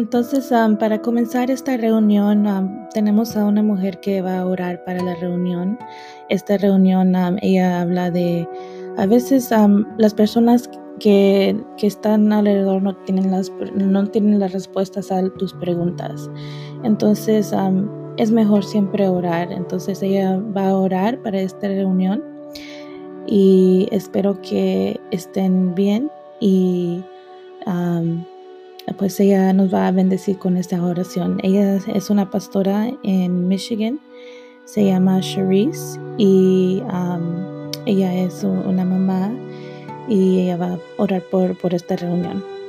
Entonces, um, para comenzar esta reunión, um, tenemos a una mujer que va a orar para la reunión. Esta reunión, um, ella habla de, a veces las personas que, están alrededor no tienen, las, no tienen las respuestas a tus preguntas. Entonces, es mejor siempre orar. Entonces, ella va a orar para esta reunión y espero que estén bien y pues ella nos va a bendecir con esta oración. Ella es una pastora en Michigan, se llama Cherise y ella es una mamá y ella va a orar por, por esta reunión.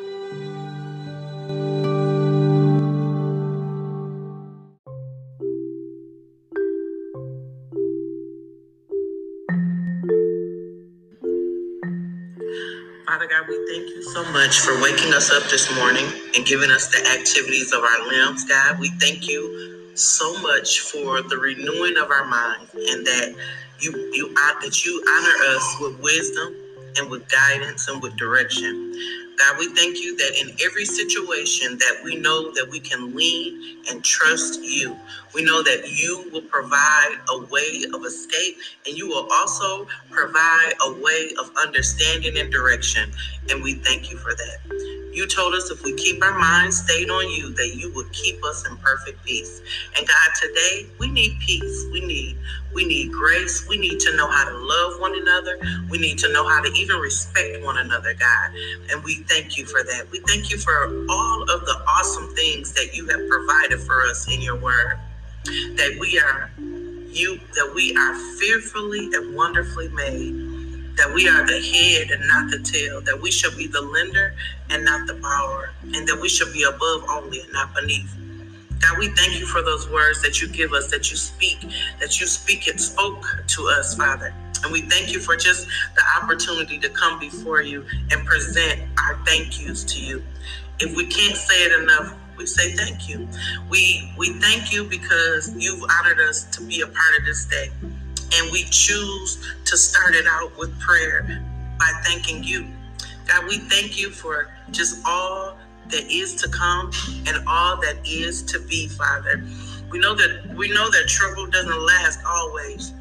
So much for waking us up this morning and giving us the activities of our limbs, God. We thank you so much for the renewing of our minds and that you you that you honor us with wisdom and with guidance and with direction. God, we thank you that in every situation that we know that we can lean and trust you. We know that you will provide a way of escape and you will also provide a way of understanding and direction. And we thank you for that. You told us if we keep our minds stayed on you, that you would keep us in perfect peace. And God, today we need peace. We need we need grace. We need to know how to love one another. We need to know how to even respect one another, God. And we thank you for that. We thank you for all of the awesome things that you have provided for us in your word. That we are you that we are fearfully and wonderfully made that we are the head and not the tail, that we shall be the lender and not the borrower, and that we shall be above only and not beneath. God, we thank you for those words that you give us, that you speak, that you speak and spoke to us, Father. And we thank you for just the opportunity to come before you and present our thank yous to you. If we can't say it enough, we say thank you. We we thank you because you've honored us to be a part of this day. And we choose to start it out with prayer by thanking you. God, we thank you for just all that is to come and all that is to be, Father. We know that we know that trouble doesn't last always.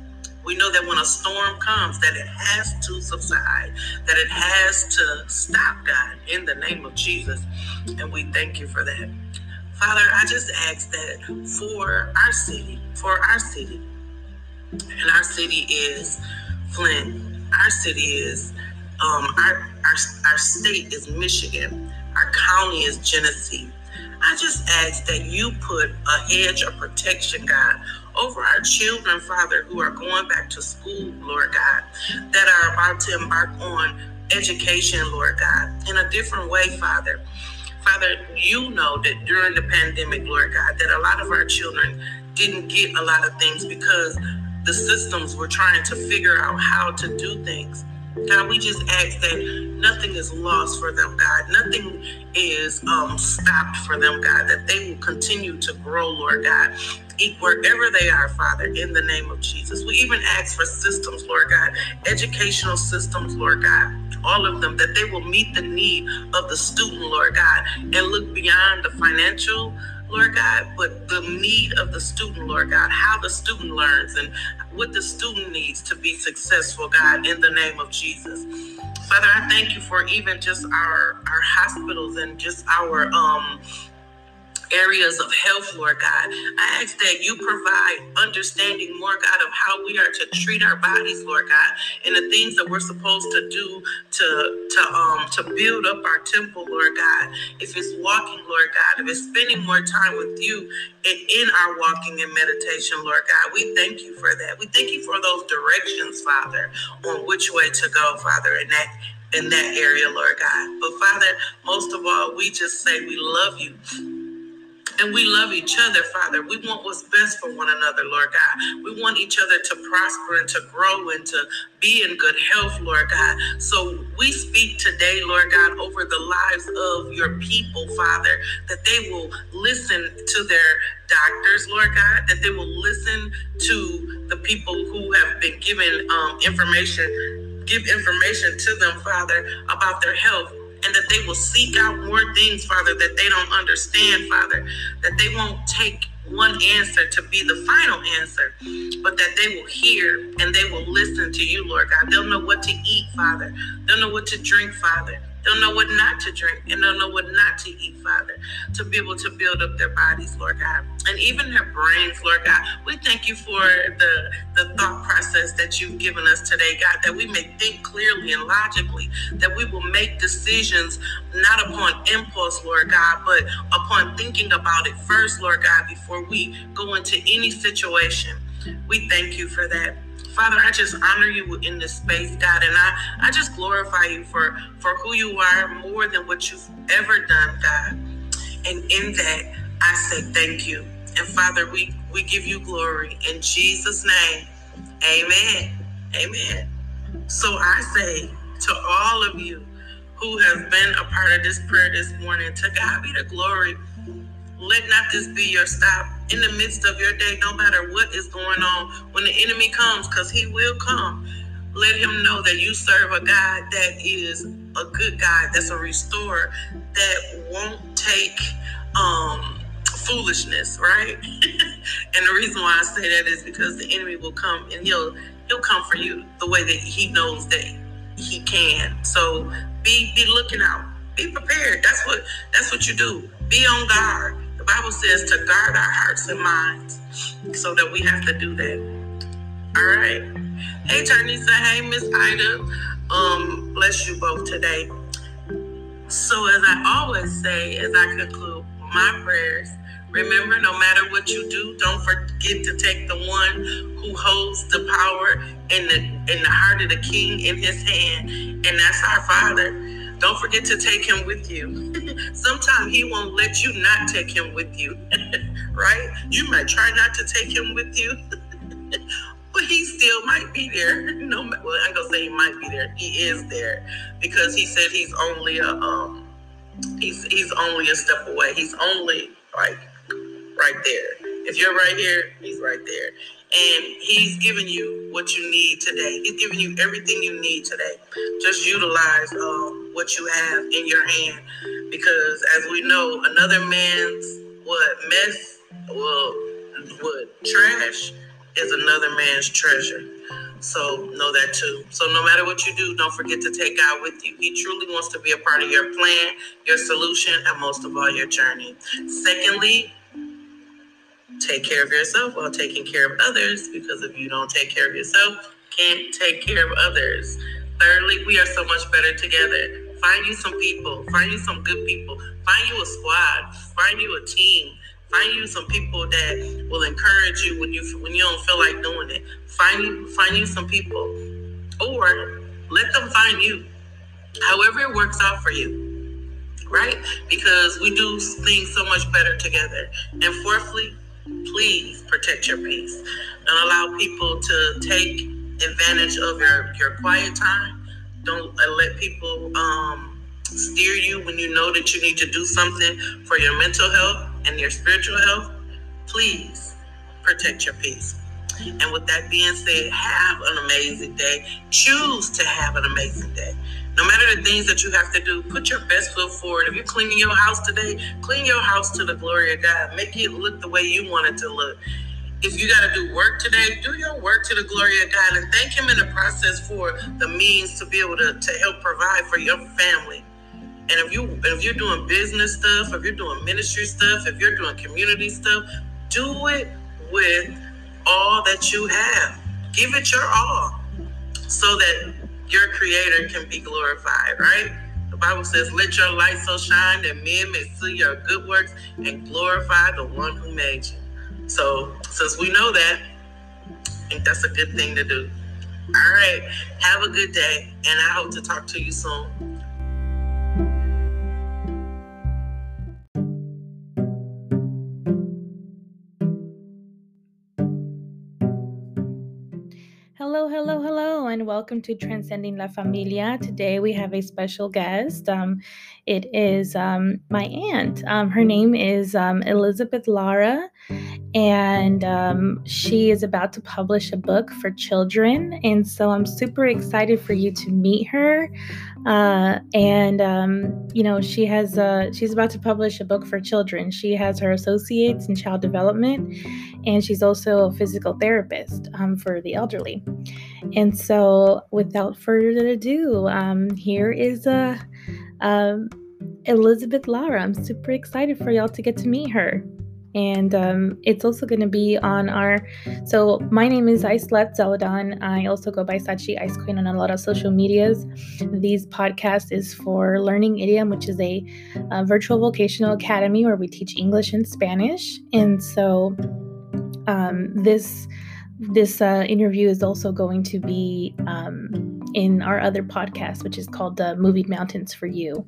We know that when a storm comes, that it has to subside, that it has to stop, God, in the name of Jesus. And we thank you for that. Father, I just ask that for our city, for our city, and our city is Flint. Our city is um, our, our our state is Michigan. Our county is Genesee. I just ask that you put a hedge of protection, God, over our children, Father, who are going back to school, Lord God, that are about to embark on education, Lord God, in a different way, Father. Father, you know that during the pandemic, Lord God, that a lot of our children didn't get a lot of things because the systems were trying to figure out how to do things. God, we just ask that nothing is lost for them, God. Nothing is um, stopped for them, God. That they will continue to grow, Lord God, wherever they are, Father, in the name of Jesus. We even ask for systems, Lord God, educational systems, Lord God, all of them, that they will meet the need of the student, Lord God, and look beyond the financial Lord God, but the need of the student, Lord God, how the student learns and what the student needs to be successful, God, in the name of Jesus. Father, I thank you for even just our our hospitals and just our um areas of health, Lord God. I ask that you provide understanding, more, God, of how we are to treat our bodies, Lord God, and the things that we're supposed to do to to um to build up our temple, Lord God. If it's walking, Lord God, if it's spending more time with you and in our walking and meditation, Lord God, we thank you for that. We thank you for those directions, Father, on which way to go, Father, in that in that area, Lord God. But Father, most of all, we just say we love you and we love each other, Father. We want what's best for one another, Lord God. We want each other to prosper and to grow and to be in good health, Lord God. So we speak today, Lord God, over the lives of your people, Father, that they will listen to their doctors, Lord God, that they will listen to the people who have been given um, information, give information to them, Father, about their health and that they will seek out more things, Father, that they don't understand, Father, that they won't take one answer to be the final answer, but that they will hear and they will listen to you, Lord God. They'll know what to eat, Father. They'll know what to drink, Father. They'll know what not to drink and they'll know what not to eat, Father, to be able to build up their bodies, Lord God, and even their brains, Lord God. We thank you for the, the thought process that you've given us today, God, that we may think clearly and logically, that we will make decisions not upon impulse, Lord God, but upon thinking about it first, Lord God, before we go into any situation. We thank you for that. Father, I just honor you in this space, God, and I, I just glorify you for, for who you are more than what you've ever done, God. And in that, I say thank you. And Father, we, we give you glory in Jesus' name. Amen. Amen. So I say to all of you who have been a part of this prayer this morning, to God be the glory. Let not this be your stop in the midst of your day, no matter what is going on. When the enemy comes, because he will come, let him know that you serve a God that is a good God, that's a restorer, that won't take um, foolishness, right? and the reason why I say that is because the enemy will come and he'll he'll come for you the way that he knows that he can. So be be looking out. Be prepared. That's what that's what you do. Be on guard. Bible says to guard our hearts and minds so that we have to do that. All right. Hey, Tarnisa. Hey, Miss Ida. Um, bless you both today. So, as I always say, as I conclude my prayers, remember no matter what you do, don't forget to take the one who holds the power and the in the heart of the king in his hand, and that's our Father. Don't forget to take him with you. Sometimes he won't let you not take him with you, right? You might try not to take him with you, but he still might be there. No, well, I'm gonna say he might be there. He is there because he said he's only a um, he's he's only a step away. He's only like right there. If you're right here, he's right there and he's giving you what you need today. He's giving you everything you need today. Just utilize um, what you have in your hand, because as we know, another man's what mess, well, what trash is another man's treasure. So know that too. So no matter what you do, don't forget to take God with you. He truly wants to be a part of your plan, your solution, and most of all, your journey. Secondly, take care of yourself while taking care of others because if you don't take care of yourself, can't take care of others. Thirdly, we are so much better together. Find you some people, find you some good people, find you a squad, find you a team, find you some people that will encourage you when you when you don't feel like doing it. Find you find you some people, or let them find you. However it works out for you, right? Because we do things so much better together. And fourthly, please protect your peace. Don't allow people to take advantage of your, your quiet time. Don't let people um, steer you when you know that you need to do something for your mental health and your spiritual health. Please protect your peace. And with that being said, have an amazing day. Choose to have an amazing day. No matter the things that you have to do, put your best foot forward. If you're cleaning your house today, clean your house to the glory of God. Make it look the way you want it to look. If you got to do work today, do your work to the glory of God and thank Him in the process for the means to be able to, to help provide for your family. And if you if you're doing business stuff, if you're doing ministry stuff, if you're doing community stuff, do it with all that you have. Give it your all so that your creator can be glorified, right? The Bible says, Let your light so shine that men may see your good works and glorify the one who made you. So, since we know that, I think that's a good thing to do. All right. Have a good day, and I hope to talk to you soon. Hello, hello, and welcome to Transcending La Familia. Today we have a special guest. Um, it is um, my aunt. Um, her name is um, Elizabeth Lara, and um, she is about to publish a book for children. And so I'm super excited for you to meet her. Uh, and um, you know, she has uh, she's about to publish a book for children. She has her associates in child development, and she's also a physical therapist um, for the elderly. And so, without further ado, um, here is uh, um, Elizabeth Lara. I'm super excited for y'all to get to meet her. And um, it's also going to be on our. So, my name is Icelet Zeladon. I also go by Sachi Ice Queen on a lot of social medias. These podcast is for Learning Idiom, which is a, a virtual vocational academy where we teach English and Spanish. And so, um, this this uh, interview is also going to be um, in our other podcast, which is called the Moving Mountains for You.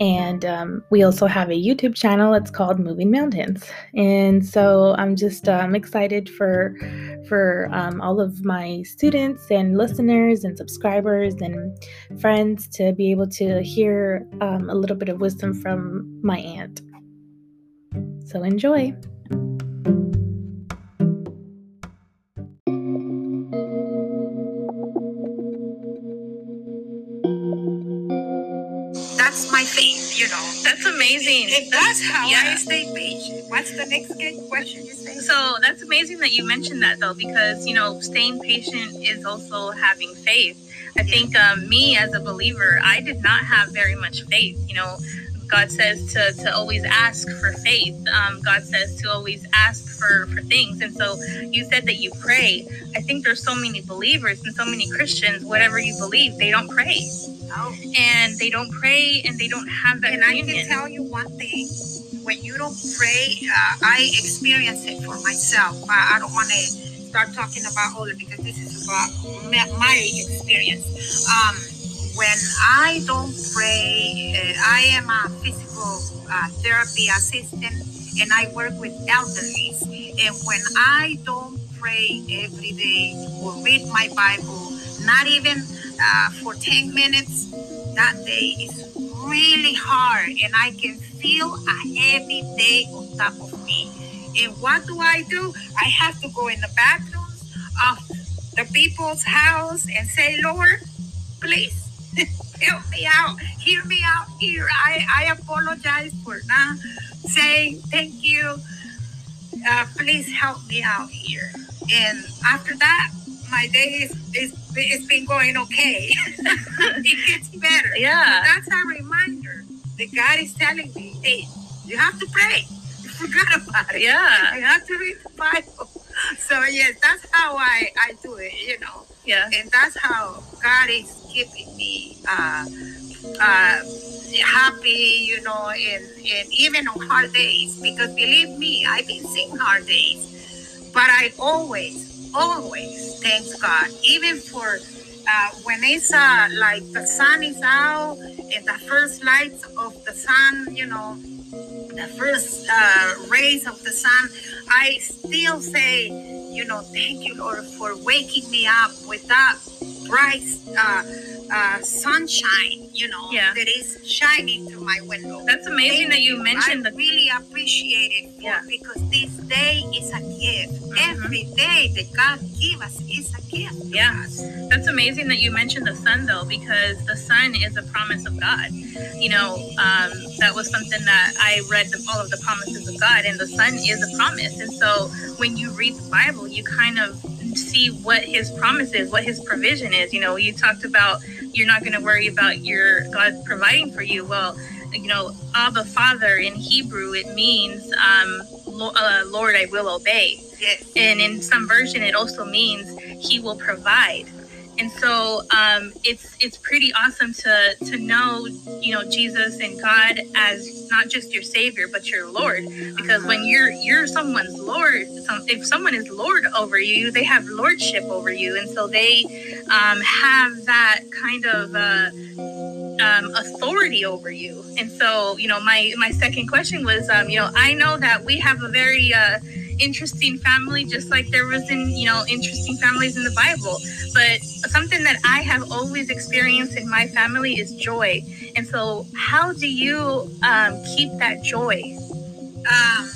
And um, we also have a YouTube channel. It's called Moving Mountains. And so I'm just um, excited for for um, all of my students and listeners and subscribers and friends to be able to hear um, a little bit of wisdom from my aunt. So enjoy. Amazing. And that's how yeah. I stay patient. What's the next question you say? So that's amazing that you mentioned that though, because you know, staying patient is also having faith. I think um, me as a believer, I did not have very much faith. You know, God says to, to always ask for faith. Um, God says to always ask for, for things. And so you said that you pray. I think there's so many believers and so many Christians, whatever you believe, they don't pray. Oh. And they don't pray and they don't have that. And. I can tell you one thing. When you don't pray, uh, I experience it for myself. I, I don't want to start talking about other because this is about my experience. Um, when I don't pray, uh, I am a physical uh, therapy assistant and I work with elderlies. And when I don't pray every day or read my Bible, not even uh, for 10 minutes that day is really hard and I can feel a heavy day on top of me. And what do I do? I have to go in the bathrooms of the people's house and say, Lord, please help me out. Hear me out here. I, I apologize for not saying thank you. Uh, please help me out here. And after that, my day is, is it's been going okay. it gets better. Yeah. that's a reminder that God is telling me, hey, you have to pray. You forgot about it. Yeah. You have to read the Bible. So yes, that's how I, I do it, you know. Yeah. And that's how God is keeping me uh, uh, happy, you know, and, and even on hard days. Because believe me, I've been seeing hard days. But I always always thanks God, even for uh, when it's uh, like the sun is out and the first lights of the sun, you know, the first uh, rays of the sun, I still say, you know, thank you, Lord, for waking me up with that bright uh, uh, sunshine, you know, yeah. that is shining through my window. That's amazing Thank that you, you. mentioned I really appreciate it for, yeah. because this day is a gift. Mm-hmm. Every day that God gives us is a gift. Yeah. That's amazing that you mentioned the sun though, because the sun is a promise of God. You know, um, that was something that I read the, all of the promises of God, and the sun is a promise. And so when you read the Bible, you kind of see what his promise is, what his provision is. You know, you talked about you're not going to worry about your God providing for you. Well, you know, Abba Father in Hebrew, it means, um, uh, Lord, I will obey. Yes. And in some version, it also means He will provide and so um, it's it's pretty awesome to to know you know Jesus and God as not just your Savior but your Lord. Because when you're you're someone's Lord some, if someone is Lord over you they have lordship over you. And so they um, have that kind of uh, um, authority over you. And so you know my my second question was um, you know I know that we have a very uh, interesting family, just like there was in, you know, interesting families in the Bible. But something that I have always experienced in my family is joy. And so, how do you um, keep that joy? Um,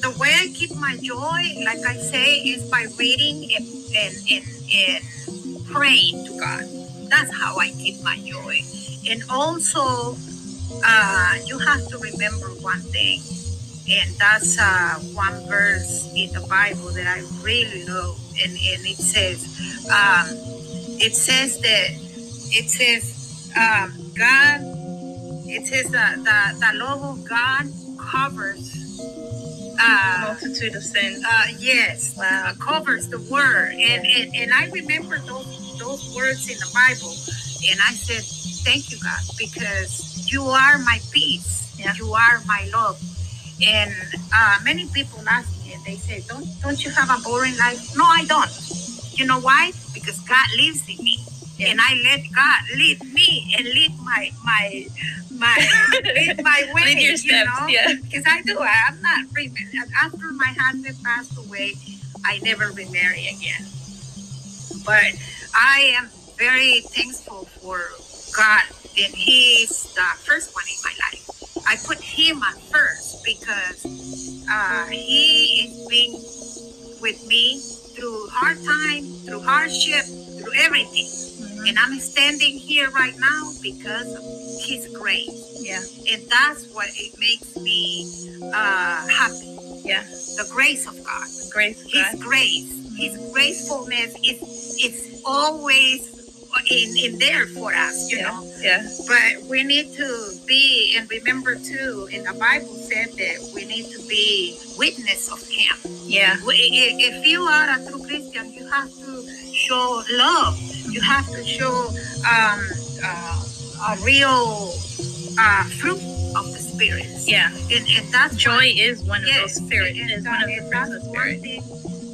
the way I keep my joy, like I say, is by reading and, and, and, and praying to God. That's how I keep my joy. And also, uh, you have to remember one thing, and that's uh, one verse in the Bible that I really love, and, and it says, um, it says that it says um, God, it says that the, the love of God covers. Uh, Multitude of sins. uh, yes, Wow. uh, covers the word, and, and and I remember those those words in the Bible, and I said, "Thank you, God, because you are my peace, Yeah. you are my love." And uh, many people ask me, and they say, "Don't don't you have a boring life?" No, I don't. You know why? Because God lives in me, Yeah. and I let God lead me and lead my my my lead my way. Lead your you steps, know? yeah. because I do. I, I'm not remarried. After my husband passed away, I never remarry again. But I am very thankful for God, and He's the first one in my life. I put Him at first because uh, He is being with me through hard time, through hardship, through everything. And I'm standing here right now because of His grace Yeah. and that's what it makes me uh, happy. Yeah. The grace of God, Grace of His God. grace, His gracefulness is it's always in, in there for us, you Yeah. know. Yeah. But we need to be and remember too. In the Bible said that we need to be witness of Him. Yeah. If you are a true Christian, you have to show love. You have to show um, uh, a real uh, fruit of the Spirit. Yeah. And, and that's Joy is one of Yes, those spirits. and, Is one of the and fruits of one thing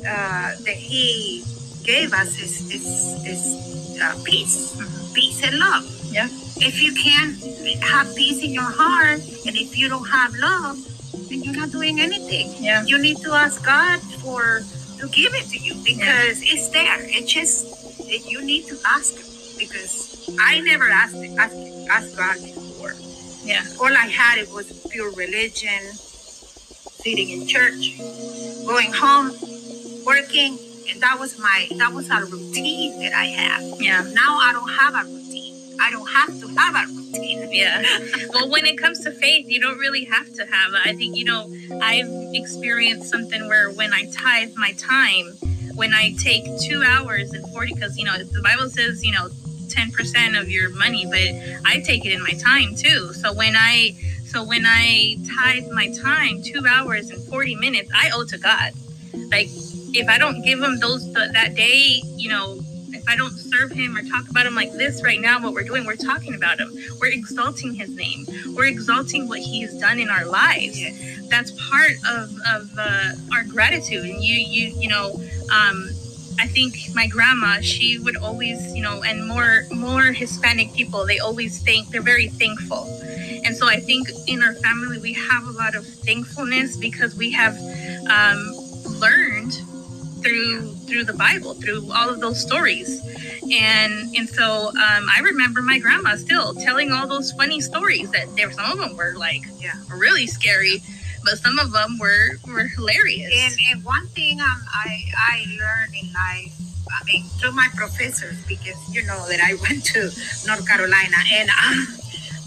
uh, that He gave us is is, is uh, peace, peace and love. Yeah. If you can't have peace in your heart, and if you don't have love, then you're not doing anything. Yeah. You need to ask God for to give it to you because it's there. It's just you need to ask Him because I never asked asked, asked God before. Yeah. All I had it was pure religion, sitting in church, going home, working, and that was my that was a routine that I have. Yeah. Now I don't have a routine. I don't have to have a routine. Yeah. Well, when it comes to faith, you don't really have to have it. I think, you know, I've experienced something where when I tithe my time, when I take two hours and 40, because, you know, the Bible says, you know, 10% of your money, but I take it in my time too. So when I, so when I tithe my time, two hours and 40 minutes, I owe to God. Like, if I don't give him those, th- that day, you know, if I don't serve him or talk about him like this right now, what we're doing, we're talking about him. We're exalting his name. We're exalting what he has done in our lives. That's part of, of uh, our gratitude. And you, you, you know, um, I think my grandma, she would always, you know, and more, more Hispanic people, they always think they're very thankful. And so I think in our family, we have a lot of thankfulness because we have um, learned through through the Bible, through all of those stories. And and so um, I remember my grandma still telling all those funny stories that there some of them were like Yeah. really scary, but some of them were were hilarious. And and one thing um, I I learned in life, I mean, through my professors, because you know that I went to North Carolina, and um,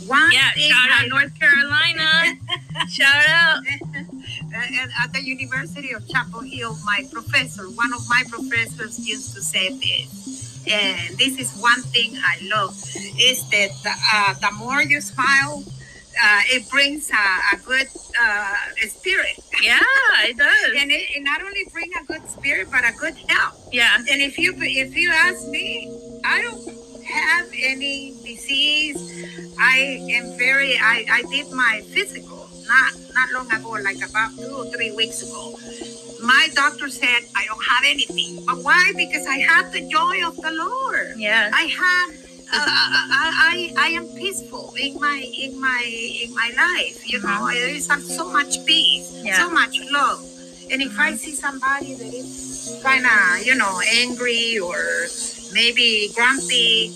one yeah, thing shout I out North Carolina. shout out. at, at the University of Chapel Hill, my professor, one of my professors used to say this, and this is one thing I love, is that the, uh, the more you smile, uh, it brings a, a good uh, spirit. Yeah, it does. And it, it not only bring a good spirit, but a good health. Yeah. And if you if you ask me, I don't have any disease. I am very. I, I did my physical not not long ago, like about two or three weeks ago. My doctor said I don't have anything. But why? Because I have the joy of the Lord. Yeah. I have. Uh, I, I I am peaceful in my in my in my life. You know, uh-huh. there is so much peace, Yeah. so much love, And if I uh-huh. see somebody that is kind of, you know, angry or maybe grumpy,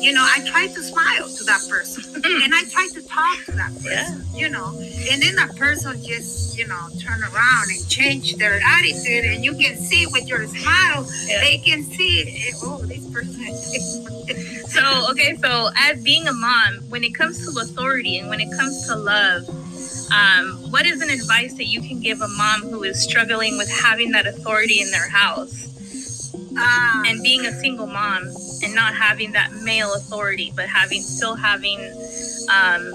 you know, I try to smile to that person and I try to talk to that person, you know, and then that person just, you know, turn around and change their attitude and you can see with your smile, Yeah. they can see, eh, oh, this person is So, okay, so as being a mom, when it comes to authority and when it comes to love, um, what is an advice that you can give a mom who is struggling with having that authority in their house? Um, and being a single mom and not having that male authority, but having still having, um,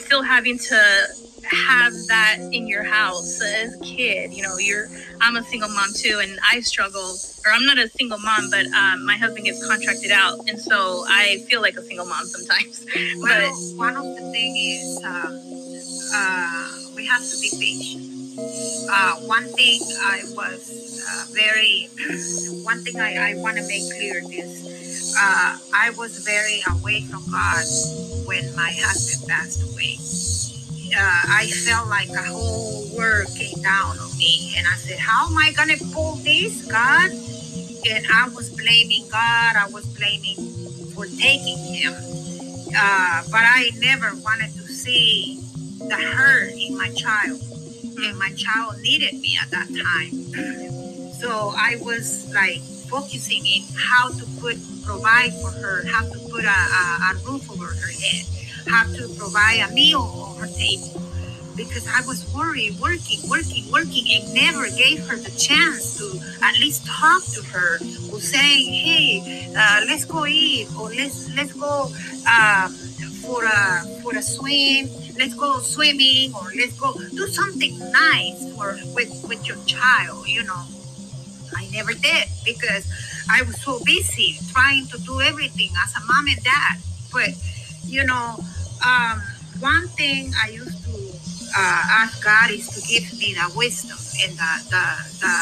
still having to have that in your house as a kid? You know, you're I'm a single mom too, and I struggle. Or I'm not a single mom, but um, my husband gets contracted out, and so I feel like a single mom sometimes. Well, but one of the thing is um, uh, we have to be patient. Uh, one thing I was uh, very, one thing I, I want to make clear is uh, I was very away from God when my husband passed away. Uh, I felt like a whole world came down on me, and I said, "How am I gonna pull this, God?" And I was blaming God. I was blaming for taking him uh, but I never wanted to see the hurt in my child. And my child needed me at that time. So I was like focusing in how to put provide for her, how to put a, a, a roof over her head, how to provide a meal on her table. Because I was worried, working, working, working, and never gave her the chance to at least talk to her or saying, "Hey, uh, let's go eat," or "Let's let's go um, for a for a swim. Let's go swimming, or let's go do something nice for with with your child." You know, I never did because I was so busy trying to do everything as a mom and dad. But you know, um, one thing I used to uh, ask God is to give me the wisdom and the the the,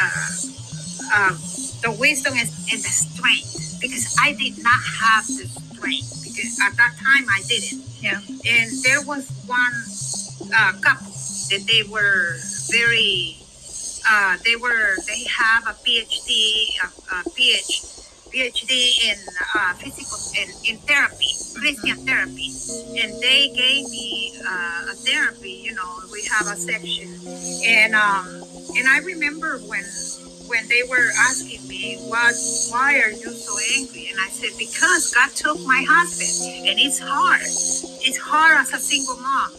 uh, um, the wisdom and the strength because I did not have the strength because at that time I didn't. Yeah. And there was one uh, couple that they were very, uh, they were, they have a PhD, a, a PhD, PhD in uh, physical, in, in therapy, Christian therapy. And they gave me uh, a therapy, you know, we have a section. And, um, and I remember when when they were asking me what why are you so angry? And i said because god took my husband and it's hard. It's hard as a single mom.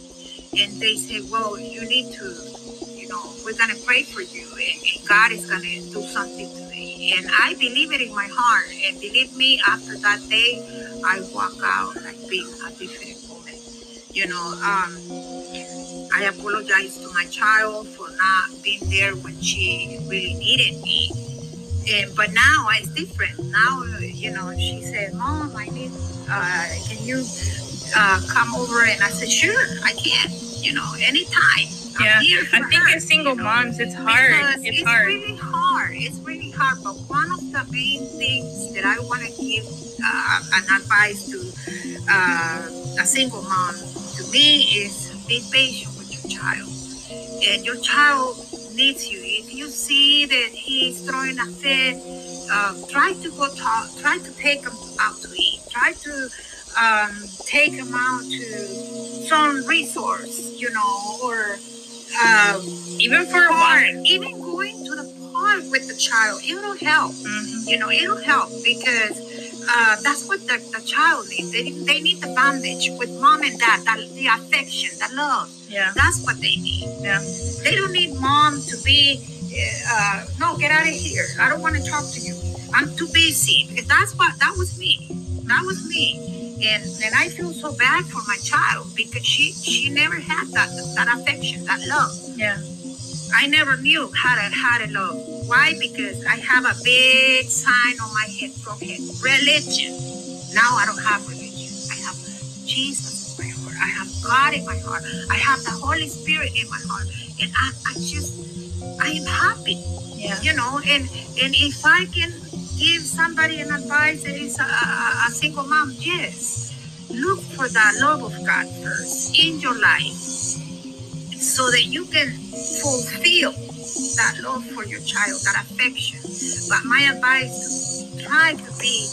And they said well you need to you know we're gonna pray for you and, and god is gonna do something today and i believe it in my heart and believe me after that day i walk out like being a different woman you know um I apologize to my child for not being there when she really needed me. And, but now it's different. Now, you know, she said, Mom, I need, uh, can you uh, come over? And I said, Sure, I can, you know, anytime. I'm Yeah, I think her, as single you know, moms, it's hard. It's it's hard. really hard. It's really hard. But one of the main things that I want to give uh, an advice to uh, a single mom to me is be patient child. And your child needs you. If you see that he's throwing a fit, uh, try to go talk. Try to take him out to eat. Try to um, take him out to some resource, you know, or um, Even for a while. even going to the park with the child, it'll help. Mhm. You know, it'll help because uh, that's what the, the child needs. They, they need the bondage with mom and dad, the, the affection, the love. Yeah. That's what they need. Yeah. They don't need mom to be, uh, no, get out of here. I don't want to talk to you. I'm too busy. Because that's what, that was me. That was me. And, and I feel so bad for my child because she, she never had that, that affection, that love. Yeah. I never knew how to how to love. Why? Because I have a big sign on my head from him. Religion. Now I don't have religion. I have Jesus in my heart. I have God in my heart. I have the Holy Spirit in my heart. And I, I just I am happy. Yeah. You know, and and if I can give somebody an advice that is a, a, a single mom, yes. Look for the love of God first in your life so that you can fulfill that love for your child, that affection. But my advice is try to be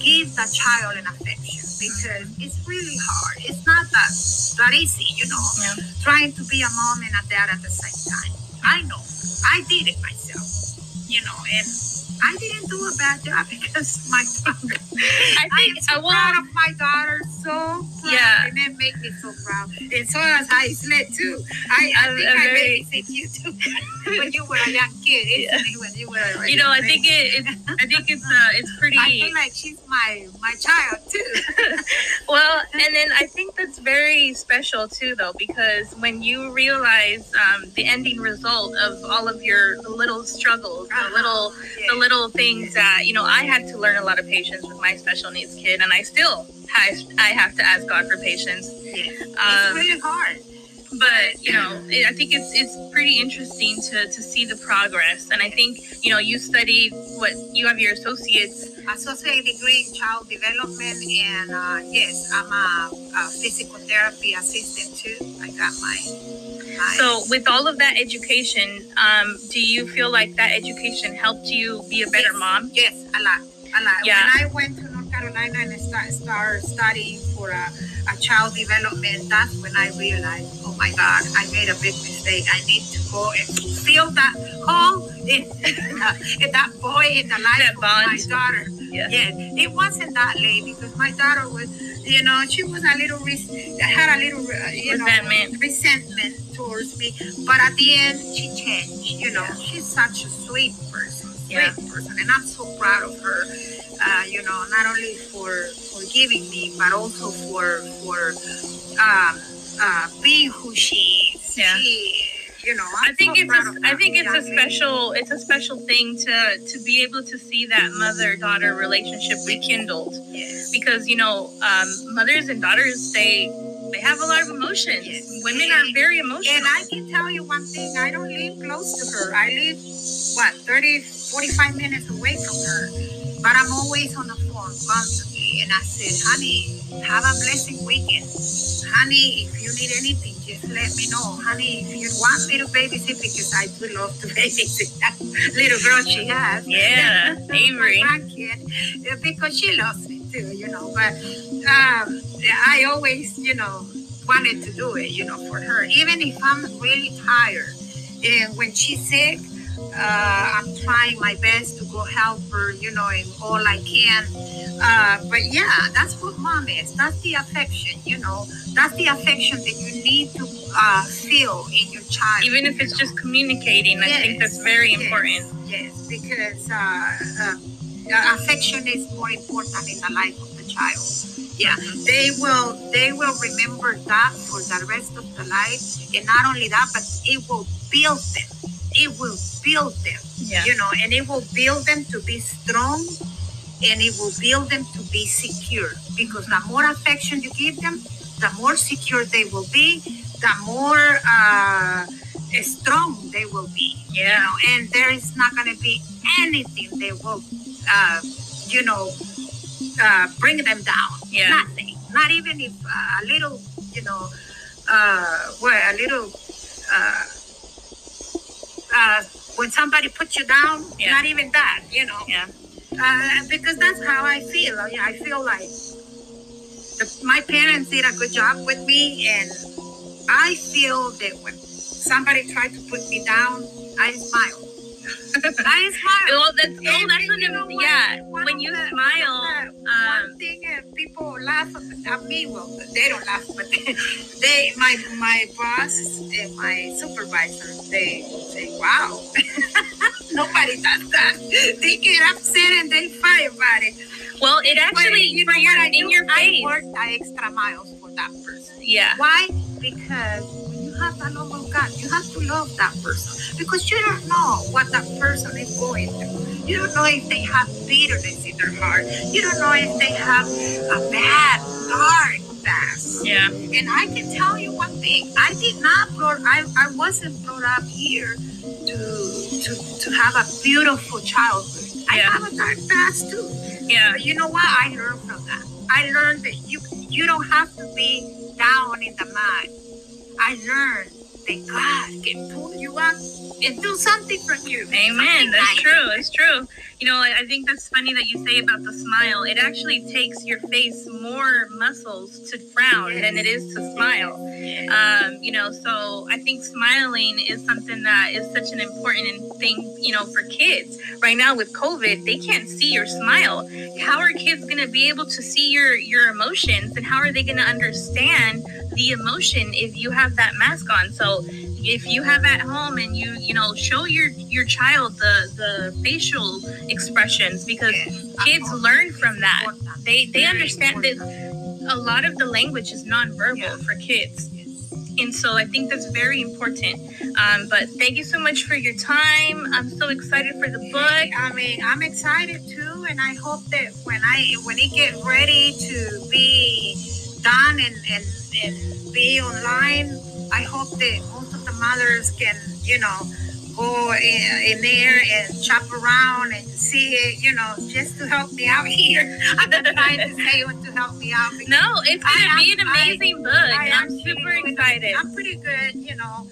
give that child an affection because it's really hard. It's not that that easy, you know. Yeah. Trying to be a mom and a dad at the same time. I know. I did it myself. You know, and I didn't do a bad job because my daughter. I think am so I proud of my daughter. So proud, Yeah. and it made me so proud. And so as I slept too. I, I I'm- think I very- babysit you too when you were a young kid. Yeah. When you were. You know, I think it, it's. I think it's. Uh, it's pretty. I feel like she's my my child too. Well, and then I think that's very special too, though, because when you realize um, the ending result of all of your little struggles, the little, the little things that you know, I had to learn a lot of patience with my special needs kid, and I still have, I have to ask God for patience. Yeah. Um, it's really hard. but you know it, i think it's it's pretty interesting to to see the progress and i think you know you studied what you have your associates associate degree in child development and uh, yes i'm a, a physical therapy assistant too i got my so with all of that education um do you feel like that education helped you be a better Yes. mom yes a lot a lot Yeah. when i went to north carolina and start, start studying for a, a child development that's when i realized oh my god i made a big mistake i need to go and fill that hole in, in that boy in the life of my daughter yeah Yeah, it wasn't that late because my daughter was, you know, she was a little, had a little, uh, you Resentment. know, resentment towards me. But at the end, she changed. You know, Yeah. she's such a sweet person, sweet Yeah. person, and I'm so proud of her. Uh, you know, not only for forgiving me, but also for for um, uh, being who she is. Yeah. She, you know, I think so it's a, I think it's a special it's a special thing to to be able to see that mother daughter relationship rekindled Yes. because you know um, mothers and daughters they they have a lot of emotions. Yes. Women are very emotional. And I can tell you one thing, I don't live close to her. I live, what, 30, 45 minutes away from her. But I'm always on the phone constantly. And I said, honey, have a blessed weekend. Honey, if you need anything, just let me know. Honey, if you want me to babysit, because I do love to babysit that little girl she has. Yeah, My Avery. grandkid, uh, because she loves me too, you know. But um, I always, you know, wanted to do it, you know, for her. Even if I'm really tired, and when she's sick, uh, I'm trying my best to go help her, you know, in all I can. Uh, but yeah, that's what mom is. That's the affection, you know. That's the affection that you need to uh, feel in your child. Even if it's know. just communicating, I think that's very yes, important. Yes, because affection is more important in the life of the child. Yeah, they will they will remember that for the rest of the life, and not only that, but it will build them. It will build them, Yeah. you know, and it will build them to be strong, and it will build them to be secure. Because the more affection you give them, the more secure they will be, the more uh, strong they will be you Yeah. know, and there is not going to be anything they will, uh, you know, uh, bring them down. Yeah. Nothing. Not even if uh, a little, you know, uh, well, a little, uh, uh, when somebody puts you down, Yeah. not even that, you know. Yeah. Uh, because that's how I feel. I, I feel like the, my parents did a good job with me, and I feel that when somebody tried to put me down, I smile. I smile. Well, that's, oh, that's you what know it, what? yeah. When you the- smile, one um, one thing uh, people laugh at me. Well, they don't laugh, but they, my my boss and my supervisor, they say, "Wow, nobody does that." They get upset and they fight about it. well, it But actually you for know what I in do? your I face. work the extra miles for that person. Yeah. Why? Because you have the love of God, you have to love that person because you don't know what that person is going through. You don't know if they have bitterness in their heart. You don't know if they have a bad, dark past. Yeah. And I can tell you one thing: I did not grow. I, I wasn't brought up here to to to have a beautiful childhood. I Yeah. have a dark past too. Yeah. But you know what? I learned from that. I learned that you you don't have to be down in the mud. I learned that God can pull you up and do something for you. Amen. That's nice. true. It's true. You know, I I think that's funny that you say about the smile. It actually takes your face more muscles to frown than it is to smile. Um, you know, so I think smiling is something that is such an important thing, you know, for kids. Right now with COVID, they can't see your smile. How are kids going to be able to see your your emotions and how are they going to understand the emotion if you have that mask on? So if you have at home and you you know show your your child the the facial expressions because kids learn from that. They they understand that a lot of the language is nonverbal Yeah. for kids and so I think that's very important. Um, but thank you so much for your time. I'm so excited for the book. I mean, I'm excited too, and I hope that when I when it get ready to be done and and, and be online, I hope that most of the mothers can, you know, go in, in there and shop around and see it, you know, just to help me out here. I'm not trying to say what to help me out. No, it's gonna I- be an I- amazing book, I I'm super excited. I'm pretty good, you know,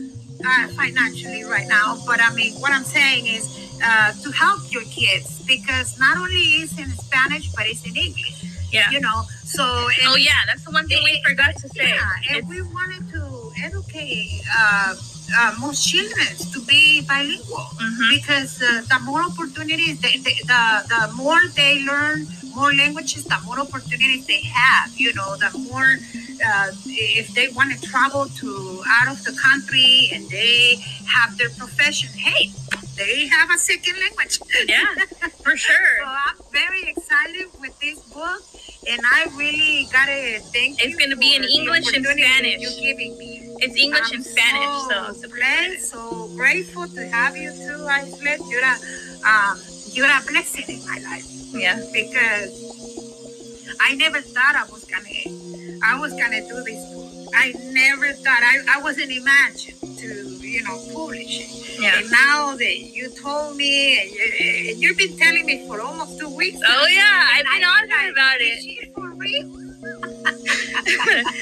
uh, financially right now. But I mean, what I'm saying is uh, to help your kids because not only is in Spanish, but it's in English. Yeah. You know, so Oh yeah, that's the one thing we forgot to say. yeah, and It's- we wanted to educate uh, uh, most children to be bilingual Mhm. because uh, the more opportunities, the, the, the, the more they learn more languages, the more opportunities they have. You know, the more uh, if they want to travel to out of the country and they have their profession, hey, they have a second language. Yeah, for sure. So I'm very excited with this book, and I really gotta thank you. It's gonna be in English and Spanish. You're giving me. It's English I'm and Spanish, so, so blessed, so grateful to have you too, Aislet. You're a, um, you're a blessing in my life Yeah. because I never thought I was gonna, I was gonna do this. I never thought I, I wasn't imagined to, you know, publish it. Yeah. And now that you told me, and, you, you've been telling me for almost two weeks. Oh yeah, I've been on about Is it. she for real?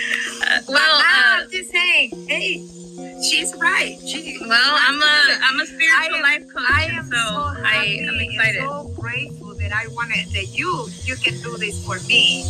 Uh, well, uh, I'm just saying, hey, she's right. She, well, I'm a I'm a spiritual am- life coach, I am so, so I am excited. so grateful that I wanted that you you can do this for me,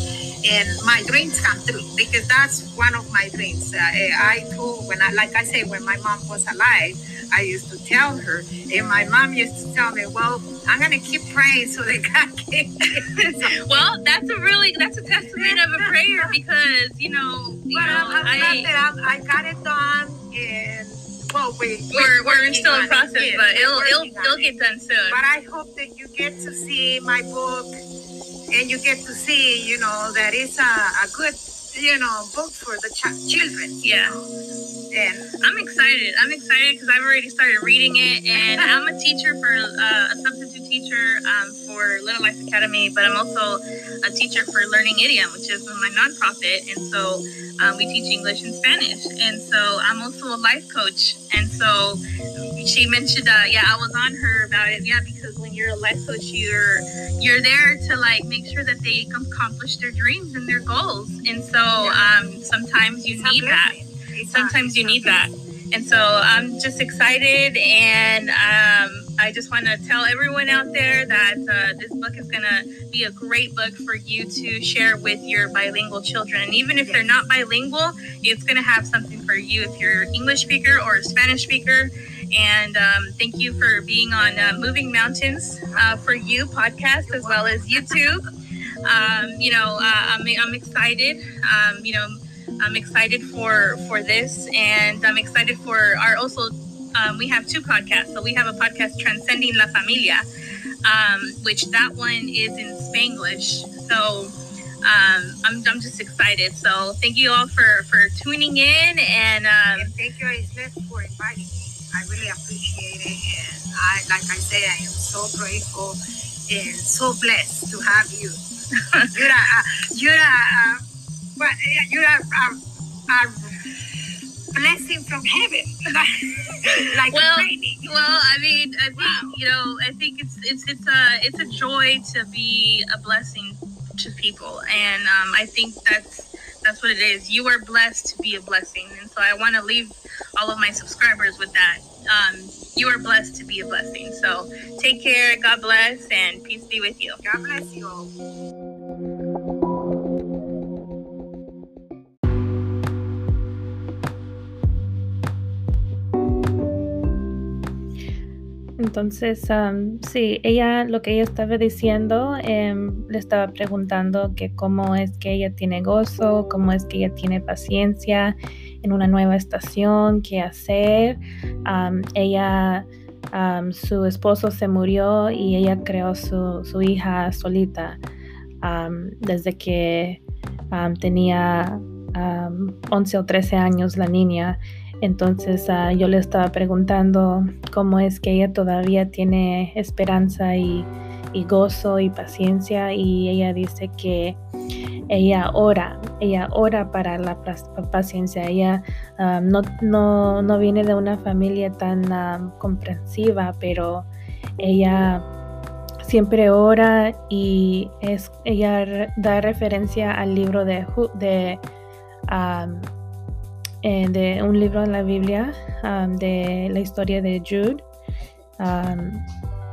and my dreams come true because that's one of my dreams. Uh, I told when I like I say when my mom was alive, I used to tell her, and my mom used to tell me, well, I'm gonna keep praying so that God can. Well, that's a really that's a testament of a prayer because you know you But know I'm, I'm I glad that I'm, I got it done, and well, we, we're we're working still in process, Yes, but we're it'll it'll it'll get done soon. But I hope that you get to see my book and you get to see, you know, that it's a, a good, you know, book for the ch- children. Yeah. know. And I'm excited. I'm excited because I've already started reading it, and I'm a teacher for uh, a substitute teacher um, for Little Life Academy, but I'm also a teacher for Learning Idiom, which is my nonprofit, and so um, we teach English and Spanish, and so I'm also a life coach, and so she mentioned, uh, yeah, I was on her about it, yeah, because when you're a life coach, you're you're there to like make sure that they accomplish their dreams and their goals, and so um, sometimes you need that blessing. It's a- sometimes you need that. And so I'm just excited, and um, I just want to tell everyone out there that uh, this book is going to be a great book for you to share with your bilingual children. And even if they're not bilingual, it's going to have something for you if you're English speaker or a Spanish speaker. And um, thank you for being on uh, Moving Mountains uh, for You podcast as well as YouTube. Um, you know, uh, I'm, I'm excited. Um, you know, I'm excited for for this, and I'm excited for our also. Um, we have two podcasts. So we have a podcast, Transcending La Familia, um, which that one is in Spanglish. So um, I'm, I'm just excited. So thank you all for for tuning in, and um, And thank you, Islet, for inviting me. I really appreciate it. And I, like I say, I am so grateful and so blessed to have you. you're a, you're a, but uh, you're a, blessing from heaven, like Well, training. Well, I mean, I think you know, I think it's it's it's a it's a joy to be a blessing to people, and um, I think that's that's what it is. You are blessed to be a blessing. And so I want to leave all of my subscribers with that. Um, you are blessed to be a blessing. So take care. God bless and peace be with you. God bless you all. Entonces, um, sí, ella, lo que ella estaba diciendo, em, le estaba preguntando que cómo es que ella tiene gozo, cómo es que ella tiene paciencia en una nueva estación, qué hacer. Ella, um, su esposo se murió y ella creó su, su hija solita desde que tenía um, 11 o 13 años la niña. Entonces ah, yo le estaba preguntando cómo es que ella todavía tiene esperanza y, gozo y paciencia y ella dice que ella ora, ella ora para la pa- paciencia, ella ah, no, no, no viene de una familia tan ah, comprensiva, pero ella siempre ora y es, ella da referencia al libro de, de, eh, de un libro en la Biblia um, de la historia de Jude. um,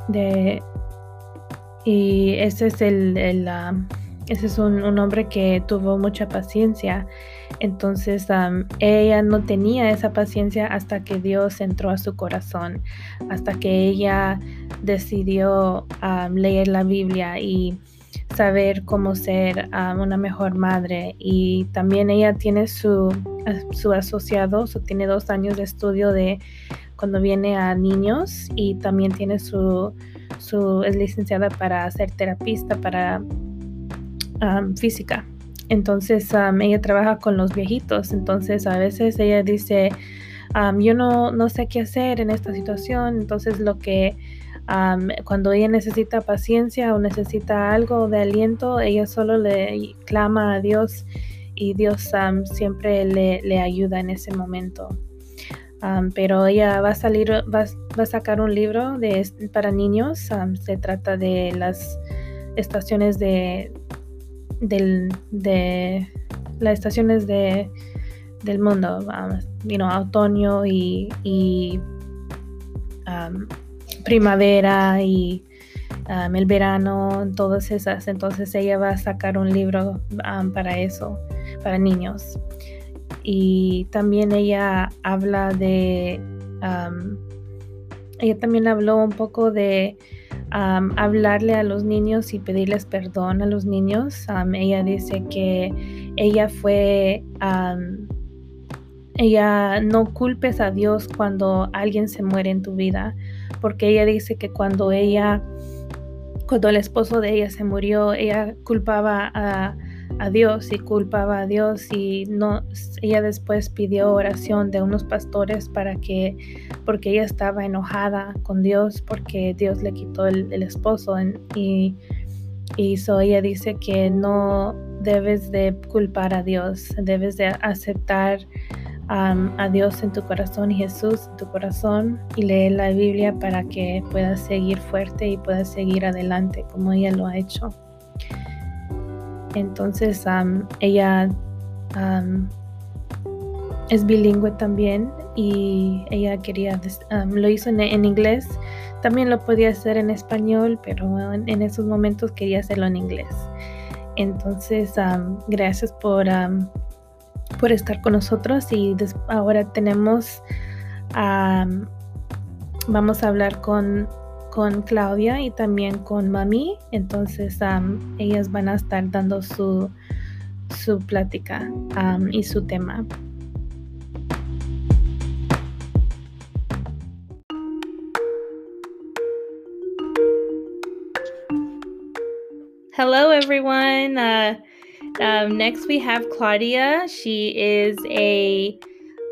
de, y ese es el, el, um, ese es un, un hombre que tuvo mucha paciencia. Entonces um, ella no tenía esa paciencia hasta que Dios entró a su corazón, hasta que ella decidió leer la Biblia y saber cómo ser um, una mejor madre. Y también ella tiene su, su asociado, so tiene dos años de estudio de cuando viene a niños y también tiene su, su es licenciada para ser terapista para física. Entonces um, ella trabaja con los viejitos. Entonces a veces ella dice, yo no, no sé qué hacer en esta situación. Entonces lo que um, cuando ella necesita paciencia o necesita algo de aliento, ella solo le clama a Dios y Dios um, siempre le, ayuda en ese momento. Pero ella va a salir, va, a sacar un libro para niños. se trata de las estaciones de, del, de las estaciones de, del mundo, you otoño y, primavera y um, el verano, todas esas. Entonces ella va a sacar un libro um, para eso, para niños. Y también ella habla de, um, ella también habló un poco de hablarle a los niños y pedirles perdón a los niños. Ella dice que ella fue, ella no culpes a Dios cuando alguien se muere en tu vida, porque ella dice que cuando ella, cuando el esposo de ella se murió, ella culpaba a, a Dios y culpaba a Dios y no, ella después pidió oración de unos pastores para que, porque ella estaba enojada con Dios porque Dios le quitó el, el esposo y, y so ella dice que no debes de culpar a Dios, debes de aceptar a Dios en tu corazón y Jesús en tu corazón y leer la Biblia para que puedas seguir fuerte y puedas seguir adelante como ella lo ha hecho. Entonces ella es bilingüe también y ella quería, lo hizo en, inglés, también lo podía hacer en español, pero en, en esos momentos quería hacerlo en inglés. Entonces, gracias por, por estar con nosotros y ahora tenemos, um, vamos a hablar con, con Claudia y también con Mami. Entonces, um, ellas van a estar dando su, su plática um, y su tema. Hello, everyone. Uh, um, next, we have Claudia. She is a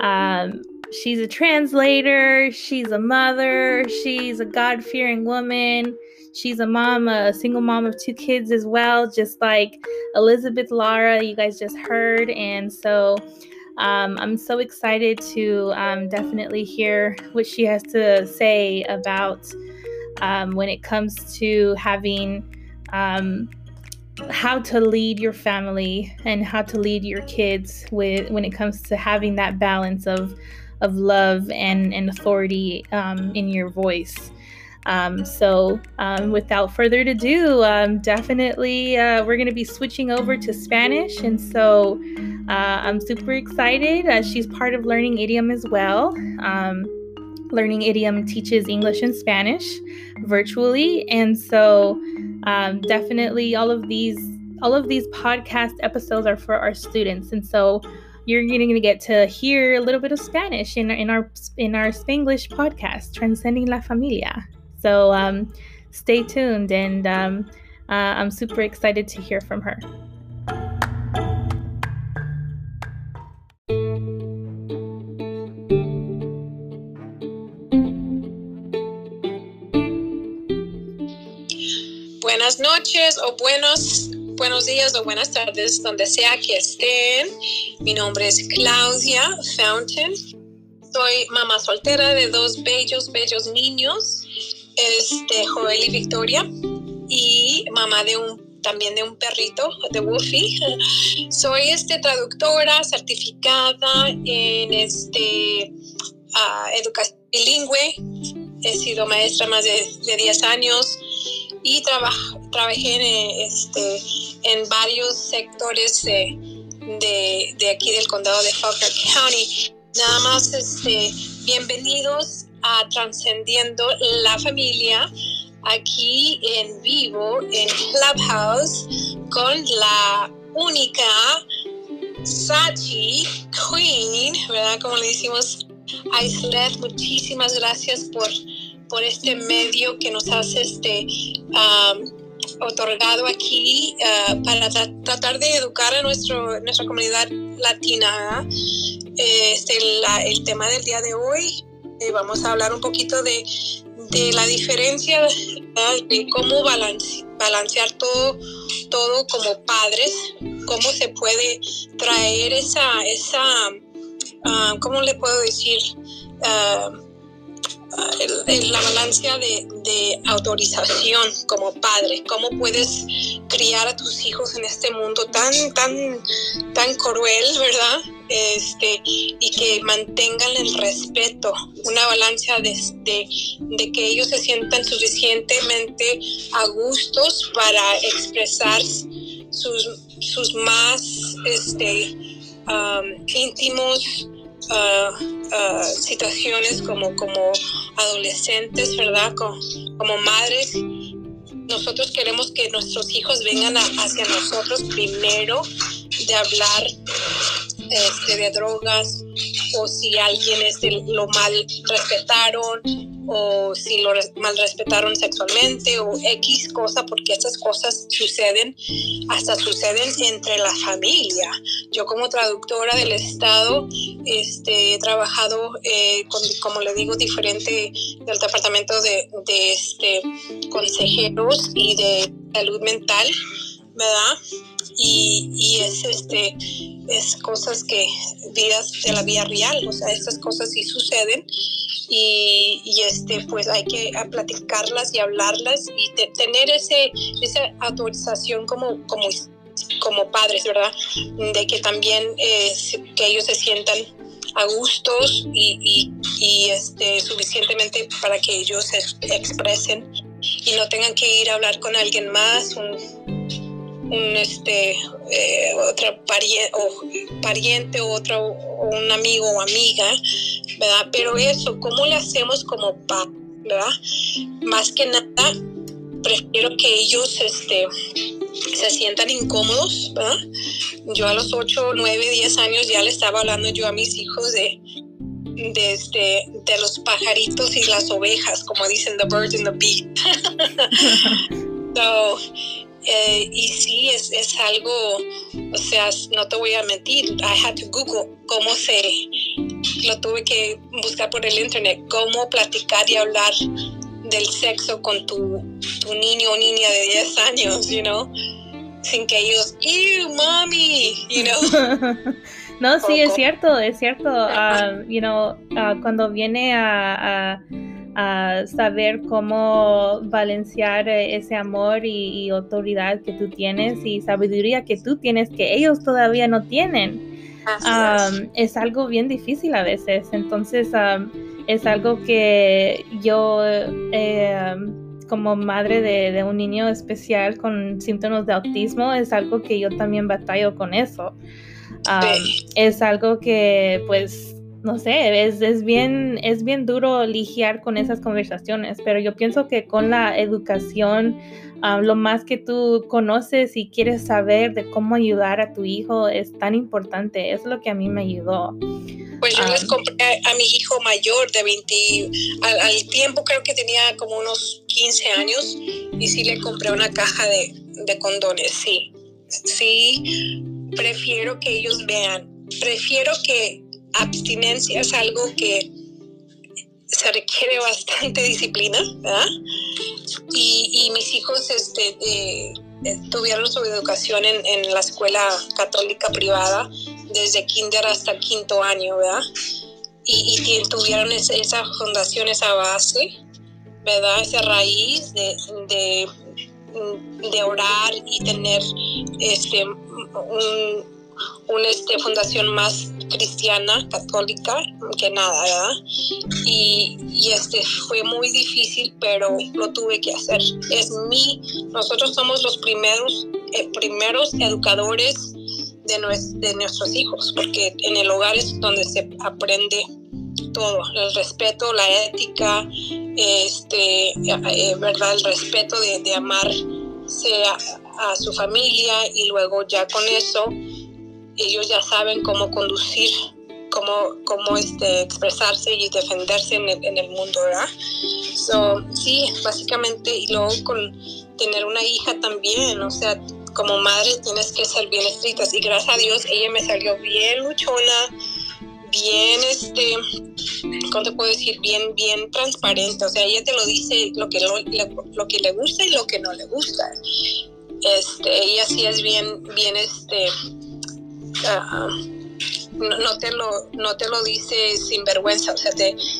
um, she's a translator. She's a mother. She's a God fearing woman. She's a mom, a single mom of two kids as well, just like Elizabeth Lara. You guys just heard, and so um, I'm so excited to um, definitely hear what she has to say about um, when it comes to having um, how to lead your family and how to lead your kids with when it comes to having that balance of of love and, and authority um, in your voice. Um, so, um, without further ado, um, definitely uh, we're going to be switching over to Spanish. And so, uh, I'm super excited. Uh, she's part of Learning Idiom as well. Um, Learning Idiom teaches English and Spanish virtually. And so, um, definitely all of these all of these podcast episodes are for our students. And so you're going to get to hear a little bit of spanish in, in our in our spanglish podcast transcending la familia. So um, stay tuned and um, uh, i'm super excited to hear from her Buenas noches o buenos, buenos días o buenas tardes, donde sea que estén. Mi nombre es Claudia Fountain. Soy mamá soltera de dos bellos, bellos niños, este, Joel y Victoria, y mamá de un también de un perrito, de Woofy. Soy este, traductora certificada en este, uh, educación bilingüe. He sido maestra más de, de 10 años y trabajé en, este, en varios sectores de, de, aquí del condado de Falkirk County. Nada más, este, bienvenidos a Trascendiendo la Familia, aquí en vivo, en Clubhouse, con la única Sachi Queen, ¿verdad? Como le decimos a muchísimas gracias por por este medio que nos has este, otorgado aquí ah, para tratar de educar a nuestro, nuestra comunidad latina. Este, el tema del día de hoy, eh, vamos a hablar un poquito de, de la diferencia de cómo balancear todo, todo como padres, cómo se puede traer esa, esa uh, ¿cómo le puedo decir? Uh, la balanza de, autorización como padre, cómo puedes criar a tus hijos en este mundo tan, tan, tan cruel, ¿verdad? Este, y que mantengan el respeto, una balanza de, de, que ellos se sientan suficientemente a gustos para expresar sus, sus más este, íntimos uh, uh, situaciones como, como adolescentes, ¿verdad? Como, como, madres, nosotros queremos que nuestros hijos vengan hacia nosotros primero de hablar este, de drogas o si alguien este, lo mal respetaron o si lo mal respetaron sexualmente o X cosa, porque estas cosas suceden, hasta suceden entre la familia. Yo como traductora del Estado este, he trabajado, eh, con, como le digo, diferente del departamento de, de este, consejeros y de salud mental, ¿verdad? Y, y, es este es cosas que vidas de la vida real o sea estas cosas sí suceden y, este pues hay que platicarlas y hablarlas y tener ese esa autorización como como como padres verdad de que también que ellos se sientan a gustos y, y, este suficientemente para que ellos se expresen y no tengan que ir a hablar con alguien más un, un este eh, pariente o, otro un amigo o amiga ¿verdad? Pero eso, ¿cómo lo hacemos como padres, ¿verdad? Más que nada, prefiero que ellos este, se sientan incómodos, ¿verdad? Yo a los 8, 9, 10 años ya le estaba hablando yo a mis hijos de, de, este, de los pajaritos y las ovejas, como dicen, the birds and the bees. so, eh, y sí, es, es algo, o sea, no te voy a mentir, I had to Google cómo se, lo tuve que buscar por el internet, cómo platicar y hablar del sexo con tu, tu niño o niña de 10 años, you know, sin que ellos, ew, mommy, you know. no, sí, es cierto, es cierto. Uh, you know, uh, cuando viene a, a a saber cómo balancear eh, ese amor y, autoridad que tú tienes y sabiduría que tú tienes que ellos todavía no tienen. es. algo bien difícil a veces, entonces es algo que yo eh, como madre de, un niño especial con síntomas de autismo es algo que yo también batallo con eso. Es algo que pues no sé, es, es, bien, es bien duro lidiar con esas conversaciones, pero yo pienso que con la educación, lo más que tú conoces y quieres saber de cómo ayudar a tu hijo es tan importante, es lo que a mí me ayudó. Pues yo les compré a, mi hijo mayor de 20, al, tiempo creo que tenía como unos 15 años y sí le compré una caja de, de condones, sí, sí, prefiero que ellos vean, prefiero que abstinencia es algo que se requiere bastante disciplina, ¿verdad? Y, mis hijos este, eh, tuvieron su educación en, la escuela católica privada desde kinder hasta quinto año, ¿verdad? Y, y tuvieron esa fundación, esa base, ¿verdad? Esa raíz de orar y tener este, un, una este, fundación más cristiana, católica, que nada, ¿verdad? Y, este fue muy difícil, pero lo tuve que hacer. Es mi, nosotros somos los primeros, eh, primeros educadores de, de nuestros hijos, porque en el hogar es donde se aprende todo, el respeto, la ética, este, eh, ¿verdad? El respeto de, de amarse a su familia y luego ya con eso ellos ya saben cómo conducir, cómo, cómo este, expresarse y defenderse en el, en el mundo, ¿verdad? So, sí, básicamente, y luego con tener una hija también, o sea, como madre tienes que ser bien estricta y gracias a Dios ella me salió bien luchona, bien, este, ¿cómo te puedo decir? Bien, bien transparente, o sea, ella te lo dice lo que, lo, lo que le gusta y lo que no le gusta. Este, ella sí es bien, bien, este, Ah, no, te lo no te lo dice sin vergüenza o sea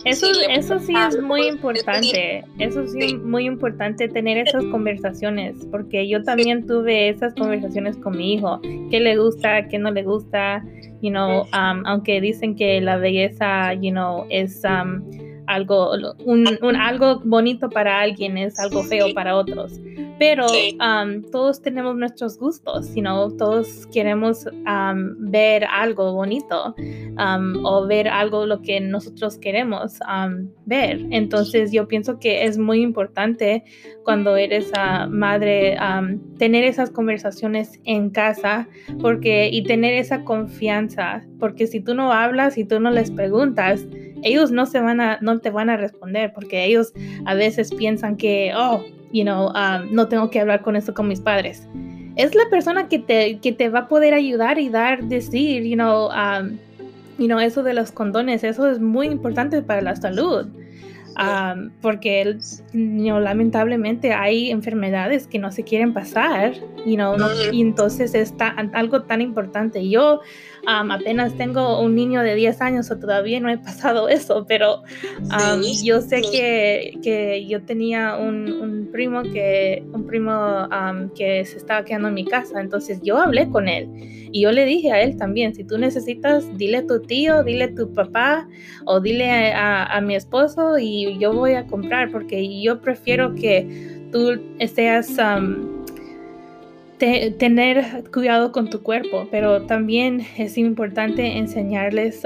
eso eso sí es muy importante eso sí, es muy importante tener esas conversaciones porque yo también tuve esas conversaciones con mi hijo qué le gusta qué no le gusta you know um, aunque dicen que la belleza you know es um, algo, un, algo bonito para alguien es algo feo para otros. Pero um, todos tenemos nuestros gustos, sino todos queremos um, ver algo bonito um, o ver algo lo que nosotros queremos ver. Entonces yo pienso que es muy importante cuando eres uh, madre tener esas conversaciones en casa porque y tener esa confianza, porque si tú no hablas y tú no les preguntas, ellos no se van a, no te van a responder porque ellos a veces piensan que, oh, you know, um, no tengo que hablar con eso con mis padres. Es la persona que te, que te va a poder ayudar y dar, decir, you know, um, you know, eso de los condones, eso es muy importante para la salud. Um, porque lamentablemente hay enfermedades que no se quieren pasar you know, y entonces es algo tan importante. Yo apenas tengo un niño de 10 años o todavía no he pasado eso, pero yo sé que, que, yo tenía un, un, primo que un primo que se estaba quedando en mi casa, entonces yo hablé con él y yo le dije a él también, si tú necesitas, dile a tu tío, dile a tu papá o dile a, a mi esposo y yo voy a comprar porque yo prefiero que tú seas tener cuidado con tu cuerpo, pero también es importante enseñarles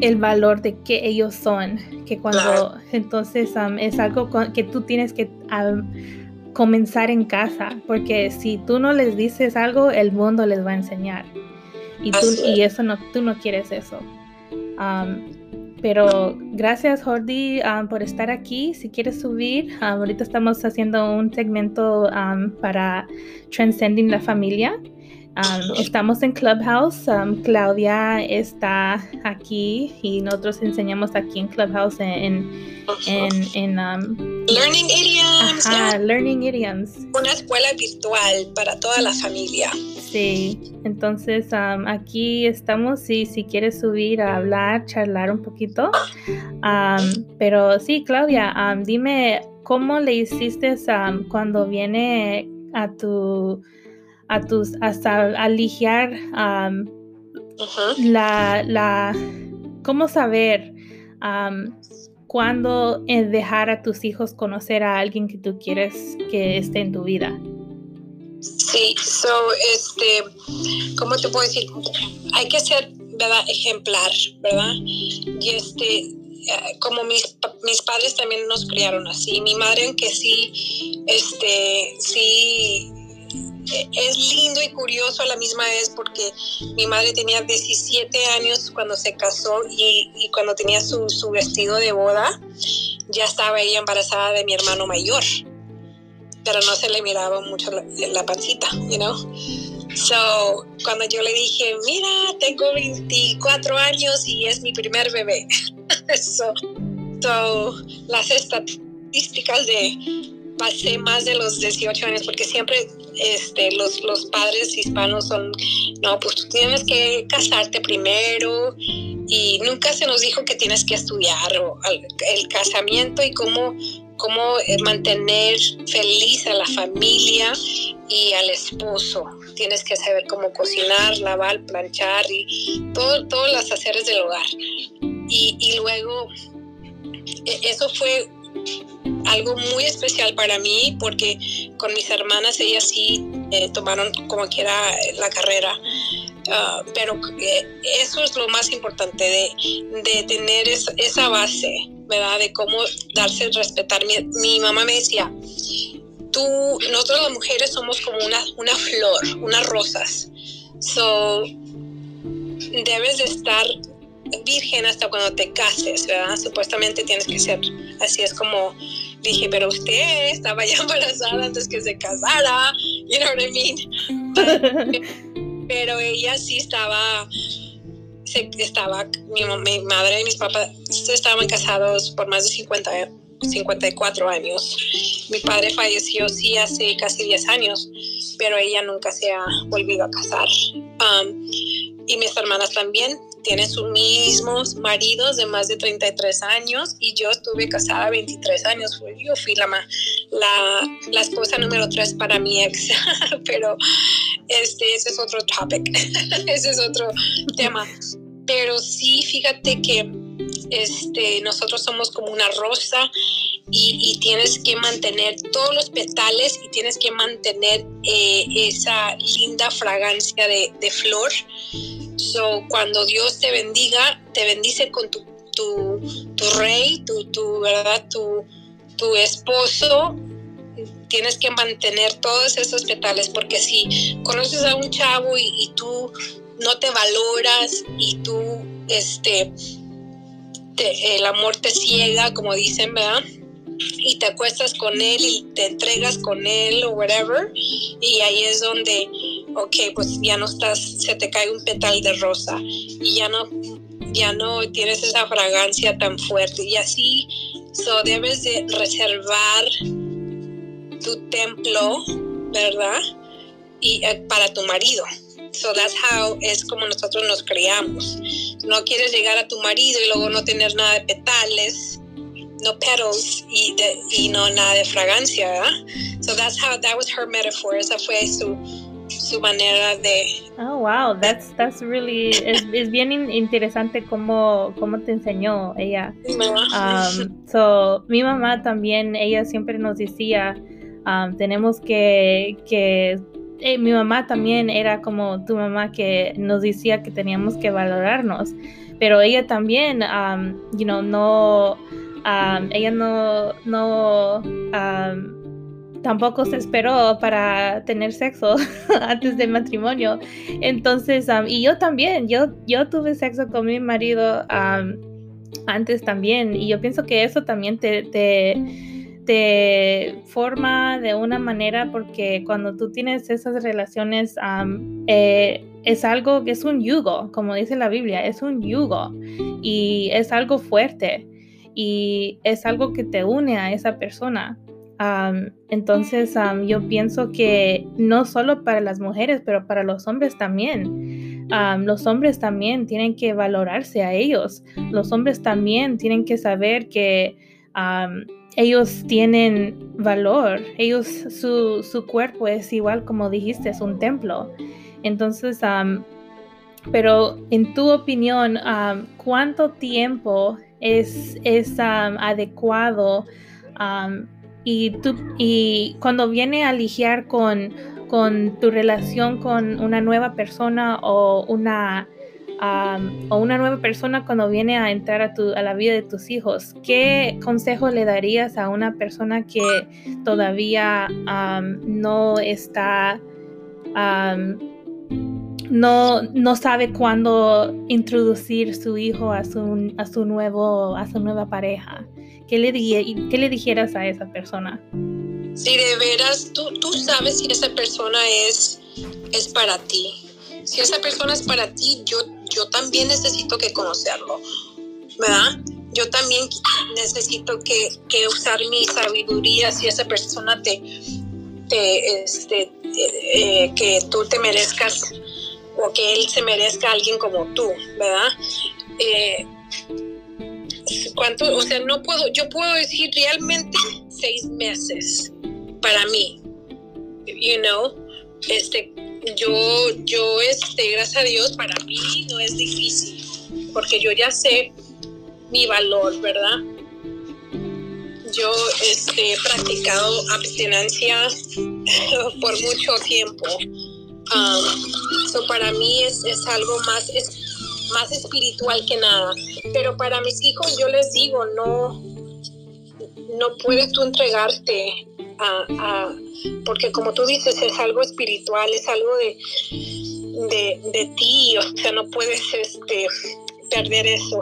el valor de que ellos son, que cuando entonces es algo que tú tienes que comenzar en casa, porque si tú no les dices algo, el mundo les va a enseñar. Y, tú, y eso no, tú no quieres eso. Pero gracias Jordi um, por estar aquí. Si quieres subir, um, ahorita estamos haciendo un segmento um, para Transcending la Familia. Estamos en Clubhouse. Claudia está aquí y nosotros enseñamos aquí en Clubhouse en, en, Learning Area. idioms. Ajá, learning idioms. Una escuela virtual para toda la familia. Sí, entonces um, aquí estamos si, si quieres subir a hablar, charlar un poquito. Um, pero sí, Claudia, um, dime cómo le hiciste um, cuando viene a tu a tus hasta aligear um, la, la cómo saber um, cuándo eh, dejar a tus hijos conocer a alguien que tú quieres que esté en tu vida. Sí, so, este, ¿cómo te puedo decir? Hay que ser, ¿verdad? Ejemplar, ¿verdad? Y este, eh, como mis, mis padres también nos criaron así. Mi madre, aunque sí, este, sí, es lindo y curioso a la misma vez porque mi madre tenía 17 años cuando se casó y, cuando tenía su, vestido de boda, ya estaba ella embarazada de mi hermano mayor pero no se le miraba mucho la, la pancita, you know. So, cuando yo le dije, mira, tengo 24 años y es mi primer bebé. so, so, las estadísticas de pasé más de los 18 años porque siempre este, los, los padres hispanos son, no, pues tú tienes que casarte primero y nunca se nos dijo que tienes que estudiar o el casamiento y cómo cómo eh, mantener feliz a la familia y al esposo. Tienes que saber cómo cocinar, lavar, planchar y todo, todos los haceres del hogar. Y, y luego, e- eso fue algo muy especial para mí porque con mis hermanas ellas sí eh, tomaron como quiera la carrera. Ah, pero eh, eso es lo más importante de, de tener es- esa base, ¿verdad? De cómo darse respetar. Mi, mi mamá me decía, tú, nosotros las mujeres somos como una, una flor, unas rosas. So, debes de estar virgen hasta cuando te cases, ¿verdad? Supuestamente tienes que ser, así es como dije, pero usted estaba ya embarazada antes que se casara, you know what I mean? pero ella sí estaba, se, estaba mi madre y mis papás estaban casados por más de 50, 54 años. Mi padre falleció sí hace casi 10 años, pero ella nunca se ha volvido a casar. Um, y mis hermanas también tienen sus mismos maridos de más de 33 años y yo estuve casada 23 años. Yo fui la, la, la esposa número 3 para mi ex, pero este, ese es otro topic, ese es otro tema. Pero sí, fíjate que este, nosotros somos como una rosa y, y tienes que mantener todos los petales y tienes que mantener eh, esa linda fragancia de, de flor. So, cuando Dios te bendiga, te bendice con tu, tu, tu rey, tu, tu, ¿verdad? Tu, tu esposo, tienes que mantener todos esos petales porque si conoces a un chavo y, y tú no te valoras y tú, este, te- el amor te ciega, como dicen, ¿verdad? Y te acuestas con él y te entregas con él o whatever, y ahí es donde, ok, pues ya no estás, se te cae un petal de rosa y ya no, ya no tienes esa fragancia tan fuerte y así, so debes de reservar tu templo, ¿verdad? Y eh, para tu marido. So that's how es como nosotros nos criamos. No quieres llegar a tu marido y luego no tener nada de petales, no petals y, de- y no nada de fragancia, ¿verdad? So that's how that was her metaphor. Esa fue su, su manera de. Oh, wow, that's, that's really, es, es bien in- interesante cómo, cómo te enseñó ella. Um, so, mi mamá también, ella siempre nos decía, um, tenemos que, que eh, mi mamá también era como tu mamá que nos decía que teníamos que valorarnos, pero ella también, um, no, um, ella no, no, um, tampoco se esperó para tener sexo antes del matrimonio. Entonces, um, y yo también, yo, yo tuve sexo con mi marido antes también, y yo pienso que eso también te, te forma de una manera porque cuando tú tienes esas relaciones eh, es algo que es un yugo, como dice la Biblia, es un yugo y es algo fuerte y es algo que te une a esa persona. entonces yo pienso que no solo para las mujeres, pero para los hombres también. los hombres también tienen que valorarse a ellos. Los hombres también tienen que saber que ellos tienen valor. Ellos, su, su, cuerpo es igual como dijiste, es un templo. Entonces, pero en tu opinión, ¿cuánto tiempo es, es adecuado? y, tú, y cuando viene a lidiar con, con tu relación con una nueva persona o una, o una nueva persona cuando viene a entrar a, tu, a la vida de tus hijos, ¿qué consejo le darías a una persona que todavía no está, no, no sabe cuándo introducir su hijo a su, a su, nuevo, a su nueva pareja? ¿qué le, qué le dijeras a esa persona? Si de veras tú, tú sabes si esa persona es, es para ti. Si esa persona es para ti, yo, yo también necesito que conocerlo, ¿verdad? Yo también necesito que, que usar mi sabiduría si esa persona te, te este, eh, que tú te merezcas o que él se merezca a alguien como tú, ¿verdad? Eh, cuánto, o sea, no puedo, yo puedo decir realmente seis meses para mí, you know, este, yo, yo, este, gracias a Dios, para mí no es difícil, porque yo ya sé mi valor, ¿verdad? Yo este, he practicado abstinencia por mucho tiempo. Um, para mí es, es algo más, es más espiritual que nada. Pero para mis hijos yo les digo, no, no puedes tú entregarte porque como tú dices, es algo espiritual, es algo de, de, ti, o sea, no puedes este, perder eso,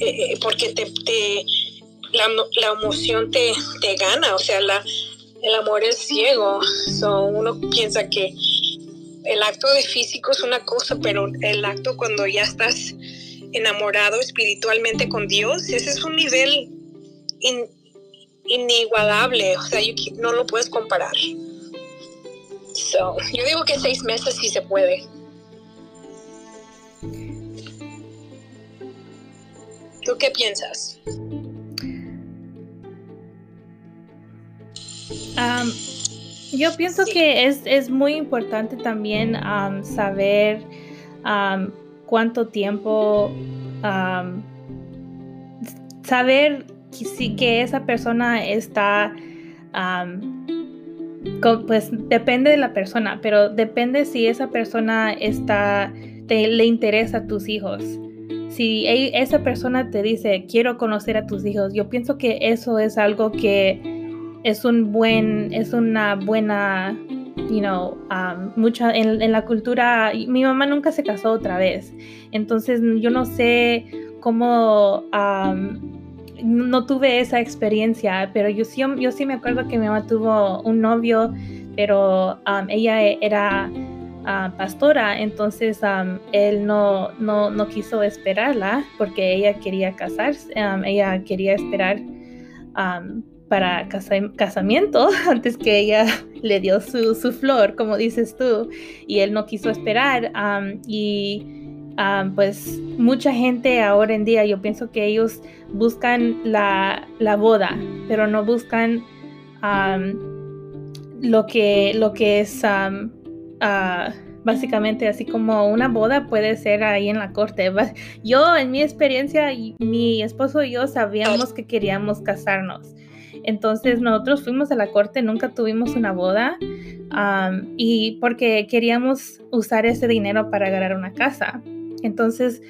eh, eh, porque te, te la, la, emoción te, te gana, o sea, la, el amor es ciego, so, uno piensa que el acto de físico es una cosa, pero el acto cuando ya estás enamorado espiritualmente con Dios, ese es un nivel inigualable, o sea, no lo puedes comparar. So, yo digo que seis meses sí se puede. ¿Tú qué piensas? Yo pienso que es, es, muy importante también saber cuánto tiempo, saber que, si, que esa persona está, pues depende de la persona, pero depende si esa persona está, te, le interesa a tus hijos. Si esa persona te dice, quiero conocer a tus hijos, yo pienso que eso es algo que es un buen, es una buena, you know, um, mucha, en, la cultura, mi mamá nunca se casó otra vez, entonces yo no sé cómo, um, no tuve esa experiencia, pero yo sí, yo sí me acuerdo que mi mamá tuvo un novio, pero um, ella era uh, pastora, entonces él no, no, no, quiso esperarla porque ella quería casarse, ella quería esperar para casamiento antes que ella le dio su, flor, como dices tú, y él no quiso esperar. y pues mucha gente ahora en día, yo pienso que ellos buscan la, boda, pero no buscan lo, que, lo que es... Ah, básicamente así como una boda puede ser ahí en la corte. Yo en mi experiencia, mi esposo y yo sabíamos que queríamos casarnos. Entonces nosotros fuimos a la corte, nunca tuvimos una boda y porque queríamos usar ese dinero para ganar una casa. Entonces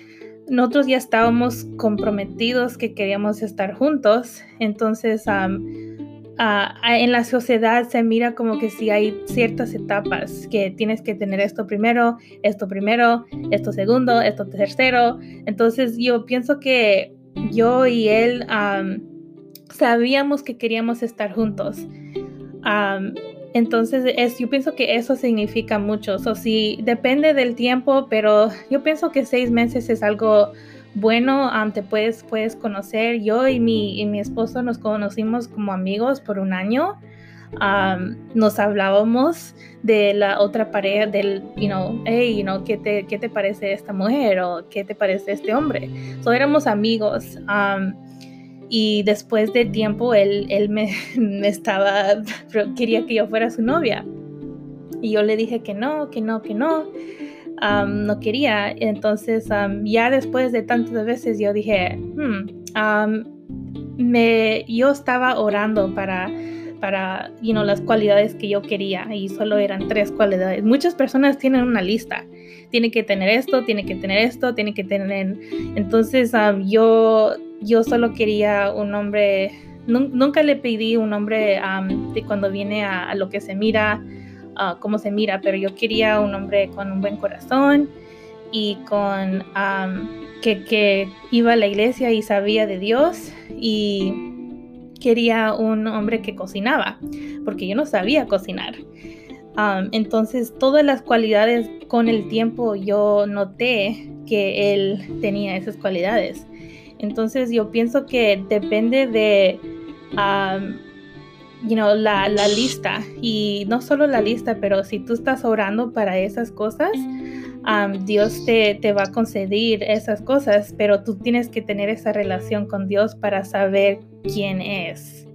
nosotros ya estábamos comprometidos que queríamos estar juntos. Entonces en la sociedad se mira como que si hay ciertas etapas que tienes que tener esto primero, esto primero, esto segundo, esto tercero. Entonces yo pienso que yo y él sabíamos que queríamos estar juntos. Entonces, es, yo pienso que eso significa mucho. O sí, depende del tiempo, pero yo pienso que seis meses es algo bueno. te puedes, puedes conocer. Yo y mi, y mi esposo nos conocimos como amigos por un año. nos hablábamos de la otra pareja, del, you know, hey, you know, ¿qué te, qué te parece esta mujer o qué te parece este hombre? So éramos amigos. Y después de tiempo él, él me, estaba, quería que yo fuera su novia. Y yo le dije que no, que no, que no. no quería. Entonces, ya después de tantas veces, yo dije, hmm, me, yo estaba orando para para you know, las cualidades que yo quería y solo eran tres cualidades. Muchas personas tienen una lista. Tiene que tener esto, tiene que tener esto, tiene que tener... Entonces yo, yo solo quería un hombre, nunca le pedí un hombre de cuando viene a, lo que se mira, uh, cómo se mira, pero yo quería un hombre con un buen corazón y con que, que iba a la iglesia y sabía de Dios y quería un hombre que cocinaba, porque yo no sabía cocinar. entonces, todas las cualidades con el tiempo yo noté que él tenía esas cualidades. Entonces, yo pienso que depende de you know, la, lista. Y no solo la lista, pero si tú estás orando para esas cosas, Dios te, te, va a conceder esas cosas, pero tú tienes que tener esa relación con Dios para saber quién es.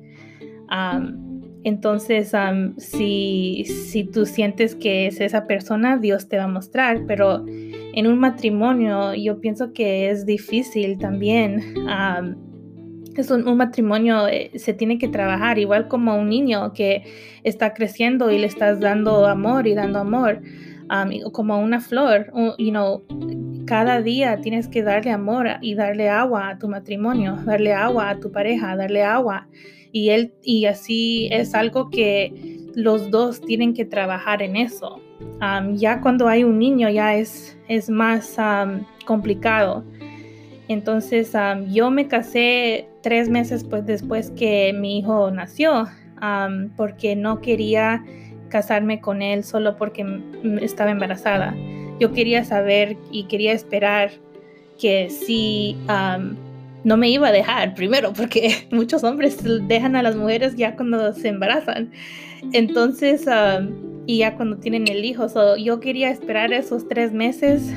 entonces, si, si tú sientes que es esa persona, Dios te va a mostrar, pero en un matrimonio yo pienso que es difícil también. es un, matrimonio, eh, se tiene que trabajar igual como un niño que está creciendo y le estás dando amor y dando amor como una flor, you know, cada día tienes que darle amor y darle agua a tu matrimonio, darle agua a tu pareja, darle agua. Y, él, y así es algo que los dos tienen que trabajar en eso. ya cuando hay un niño ya es, es más complicado. Entonces yo me casé tres meses pues, después que mi hijo nació porque no quería casarme con él solo porque estaba embarazada. Yo quería saber y quería esperar que si no me iba a dejar primero, porque muchos hombres dejan a las mujeres ya cuando se embarazan. Entonces, y ya cuando tienen el hijo, yo quería esperar esos tres meses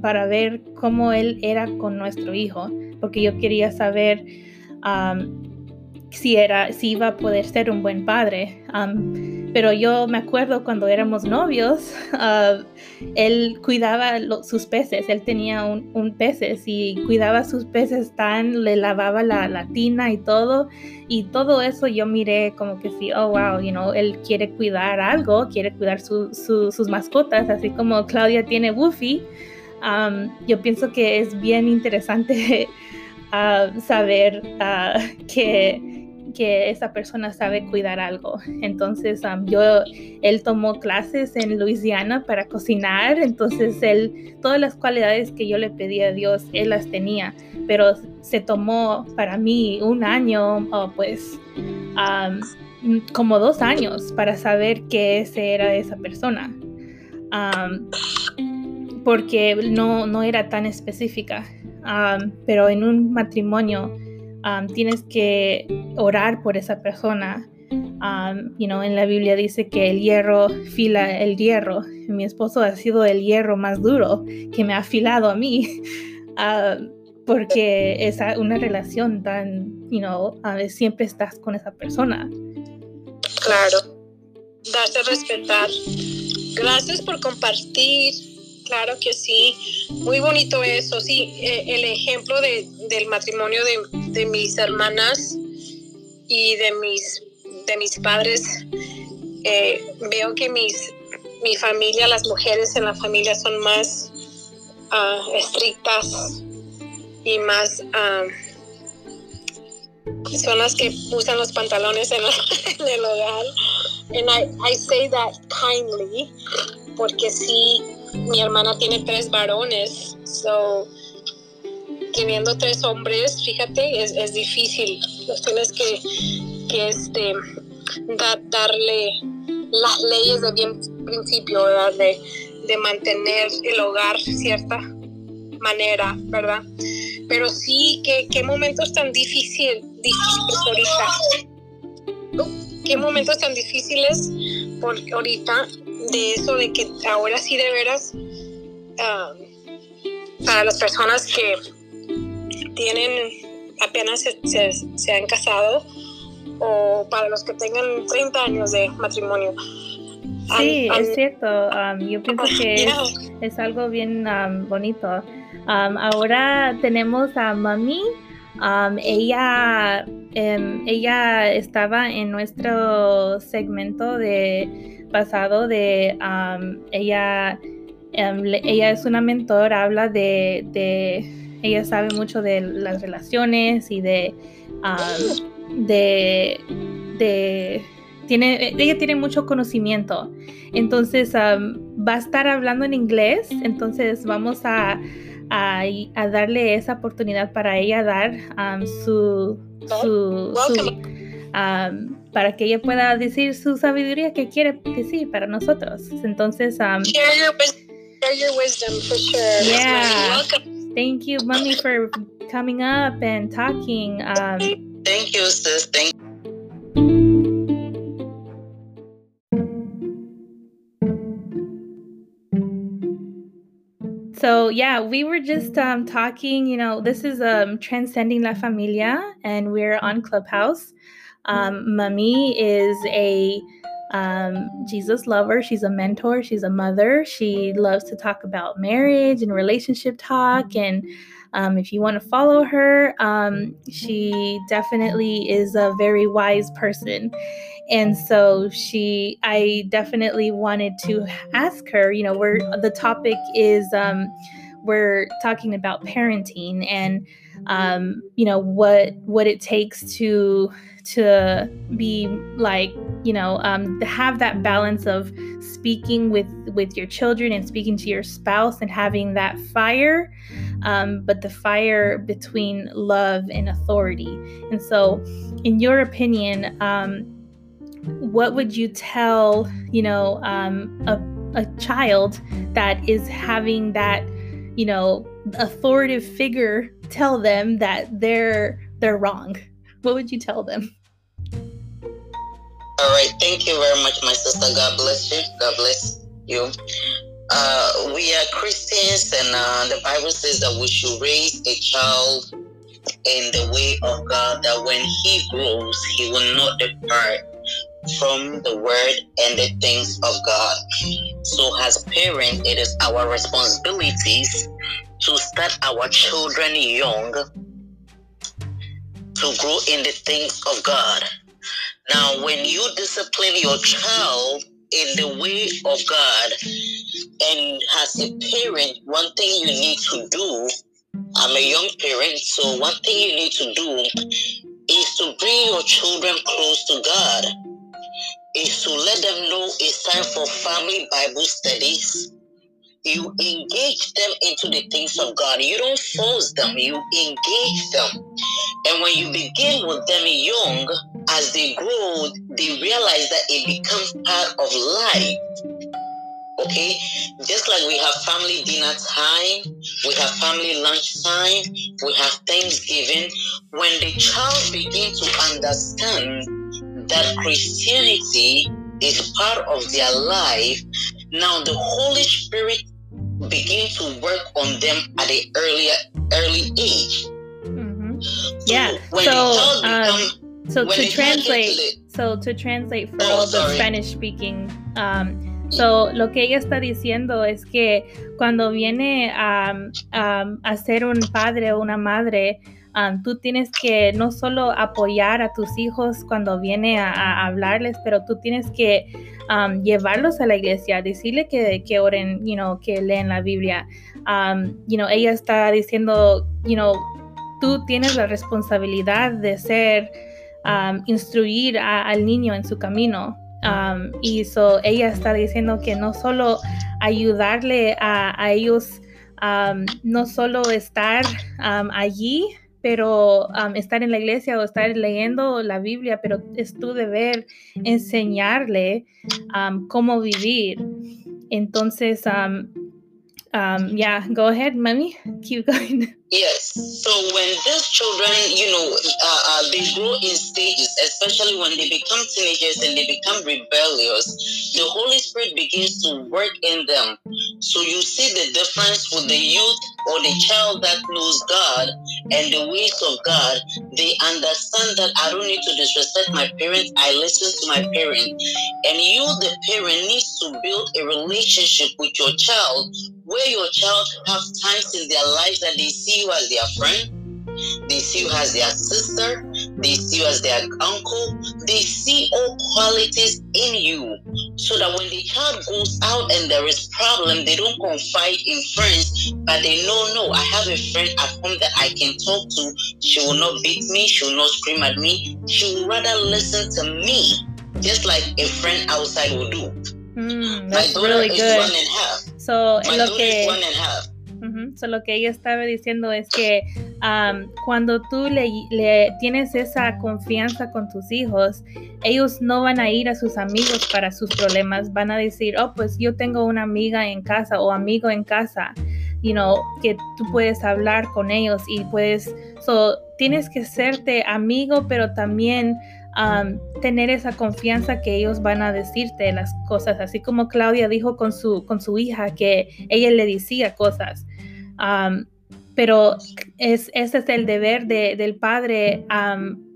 para ver cómo él era con nuestro hijo, porque yo quería saber si, era, si iba a poder ser un buen padre. pero yo me acuerdo cuando éramos novios, ah, él cuidaba sus peces, él tenía un, un, peces y cuidaba sus peces tan, le lavaba la, la, tina y todo. Y todo eso yo miré como que sí, oh wow, you know, él quiere cuidar algo, quiere cuidar sus mascotas, así como Claudia tiene Woofy. yo pienso que es bien interesante saber uh, que que esa persona sabe cuidar algo. Entonces, yo, él tomó clases en Luisiana para cocinar, entonces él, todas las cualidades que yo le pedí a Dios, él las tenía, pero se tomó para mí un año, o pues, como dos años para saber que ese era esa persona. porque no, no era tan específica. pero en un matrimonio tienes que orar por esa persona. you know, en la Biblia dice que el hierro fila el hierro. Mi esposo ha sido el hierro más duro que me ha afilado a mí. porque es una relación tan, you know, siempre estás con esa persona. Claro, darse a respetar. Gracias por compartir Claro que sí, muy bonito eso, sí, eh, el ejemplo de, del matrimonio de, de, mis hermanas y de mis, de mis padres, eh, veo que mis, mi familia, las mujeres en la familia son más uh, estrictas y más... Uh, son las que usan los pantalones en, en el hogar. And I, I say that kindly, porque sí, mi hermana tiene tres varones, so teniendo tres hombres, fíjate, es, es difícil. Los tienes que, que este, darle las leyes de bien principio. De, de mantener el hogar cierta manera, ¿verdad? Pero sí, qué, qué momentos tan difíciles, difíciles ahorita. Qué momentos tan difíciles por ahorita de eso de que ahora sí de veras para las personas que tienen apenas se, se, han casado o para los que tengan 30 años de matrimonio. Sí, es cierto. yo pienso que es, algo bien bonito. ahora tenemos a Mami. Ella, em, ella estaba en nuestro segmento de pasado de ella Em, ella es una mentor, habla de, ella sabe mucho de las relaciones y de, de, tiene, ella tiene mucho conocimiento. Entonces va a estar hablando en inglés, entonces vamos a, darle esa oportunidad para ella dar su, su, para que ella pueda decir su sabiduría que quiere decir para nosotros. Entonces, share your wisdom for sure. Yeah. Thank you, Mommy, for coming up and talking. Um, Thank you, sis. Thank So yeah, we were just um, talking. You know, this is um, transcending la familia, and we're on Clubhouse. Um, is a um, Jesus lover. She's a mentor. She's a mother. She loves to talk about marriage and relationship talk. And um, if you want to follow her, um, she definitely is a very wise person. And so she, I definitely wanted to ask her. You know, where the topic is, um, we're talking about parenting and um, you know what what it takes to to be like you know um, to have that balance of speaking with with your children and speaking to your spouse and having that fire um, but the fire between love and authority. And so in your opinion um, what would you tell you know um, a, a child that is having that you know authoritative figure tell them that they're they're wrong what would you tell them? All right. Thank you very much, my sister. God bless you. God bless you. Uh, we are Christians, and uh, the Bible says that we should raise a child in the way of God, that when he grows, he will not depart from the word and the things of God. So, as parents, it is our responsibilities to start our children young to grow in the things of God. Now, when you discipline your child in the way of God, and as a parent, one thing you need to do, I'm a young parent, so one thing you need to do is to bring your children close to God, is to let them know it's time for family Bible studies you engage them into the things of God. You don't force them, you engage them. And when you begin with them young, as they grow, they realize that it becomes part of life. Okay, just like we have family dinner time, we have family lunch time, we have Thanksgiving. When the child begins to understand that Christianity is part of their life, now the Holy Spirit begin to work on them at the earlier early age. Mm-hmm. So yeah. So, um, so to translate, the, so to translate for oh, all the Spanish speaking. Um, So, lo que ella está diciendo es que cuando viene a, a ser un padre o una madre, um, tú tienes que no solo apoyar a tus hijos cuando viene a, a hablarles, pero tú tienes que um, llevarlos a la iglesia, decirle que, que oren, you know, que leen la Biblia. Um, you know, ella está diciendo, you know, tú tienes la responsabilidad de ser, um, instruir al niño en su camino. y so, ella está diciendo que no solo ayudarle a, a ellos, no solo estar allí, pero estar en la iglesia o estar leyendo la Biblia, pero es tu deber enseñarle cómo vivir. Entonces, um, yeah, go ahead, mommy. Keep going. Yes. So when these children, you know, uh, uh, they grow in stages, especially when they become teenagers and they become rebellious, the Holy Spirit begins to work in them. So you see the difference with the youth or the child that knows God and the ways of God. They understand that I don't need to disrespect my parents. I listen to my parents. And you, the parent, needs to build a relationship with your child where your child have times in their lives that they see you as their friend, they see you as their sister, they see you as their uncle, they see all qualities in you. So that when the child goes out and there is problem, they don't confide in friends, but they know, no, I have a friend at home that I can talk to. She will not beat me, she will not scream at me, she will rather listen to me, just like a friend outside will do. Mm, that's really good. So, lo que, so, lo que ella estaba diciendo es que cuando tú le, tienes esa confianza con tus hijos, ellos no van a ir a sus amigos para sus problemas, van a decir, oh, pues yo tengo una amiga en casa o amigo en casa, you know, que tú puedes hablar con ellos y puedes, so, tienes que serte amigo, pero también tener esa confianza que ellos van a decirte las cosas, así como Claudia dijo con su, con su hija que ella le decía cosas. Pero es, ese es el deber de, del padre,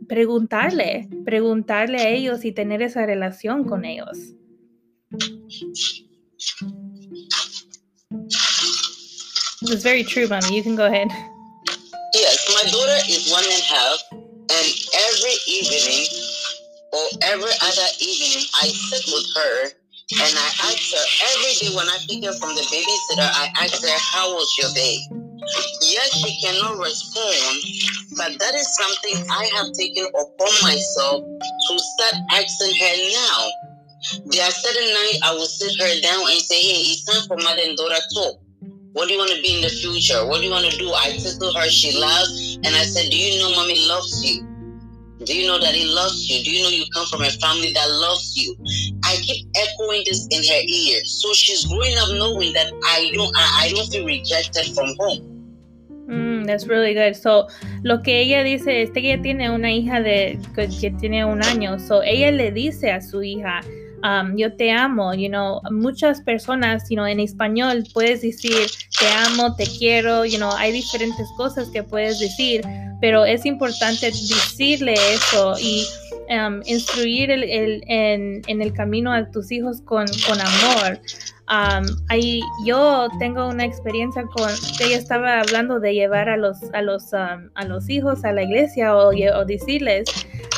preguntarle, preguntarle a ellos y tener esa relación con ellos. It's very true, mommy. You can go ahead. Yes, my daughter is one and a half, and every evening or every other evening, I sit with her and I ask her every day when I pick her from the babysitter, I ask her, How was your day? Yes, she cannot respond, but that is something I have taken upon myself to start asking her now. There are certain nights I will sit her down and say, Hey, it's time for mother and daughter talk. What do you want to be in the future? What do you want to do? I tickle her, she laughs, and I said, Do you know mommy loves you? Do you know that he loves you? Do you know you come from a family that loves you? I keep echoing this in her ear. So she's growing up knowing that I don't I, feel rejected from home. Mm, that's really good. So, lo que ella dice es que ella tiene una hija de que, que tiene un año. So, ella le dice a su hija, um, yo te amo, you know, muchas personas, you know, en español puedes decir te amo, te quiero, you know, hay diferentes cosas que puedes decir, pero es importante decirle eso y um, instruir el, el, en, en, el camino a tus hijos con, con amor. Um, ahí, yo tengo una experiencia con, ella estaba hablando de llevar a los, a los, um, a los hijos a la iglesia o, decirles,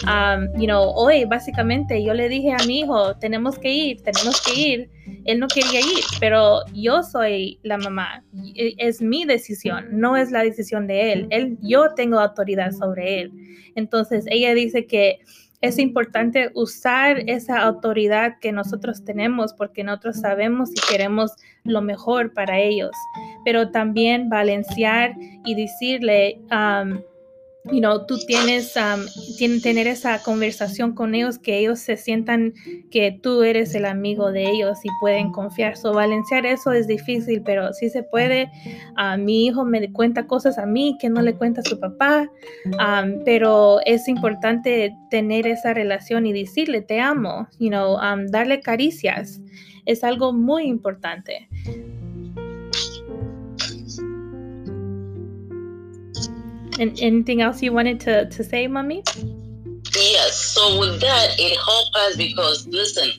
um, you know, hoy básicamente yo le dije a mi hijo, tenemos que ir, tenemos que ir. Él no quería ir, pero yo soy la mamá. E, es mi decisión, no es la decisión de él. él yo tengo autoridad sobre él. Entonces, ella dice que es importante usar esa autoridad que nosotros tenemos porque nosotros sabemos y queremos lo mejor para ellos, pero también balancear y decirle, you know, tú tienes, um, tener esa conversación con ellos, que ellos se sientan que tú eres el amigo de ellos y pueden confiar. So, balancear eso es difícil, pero sí se puede. Uh, mi hijo me cuenta cosas a mí que no le cuenta a su papá, pero es importante tener esa relación y decirle, te amo, you know, um, darle caricias. Es algo muy importante. And anything else you wanted to, to say, mommy? Yes. So with that, it helps us because listen,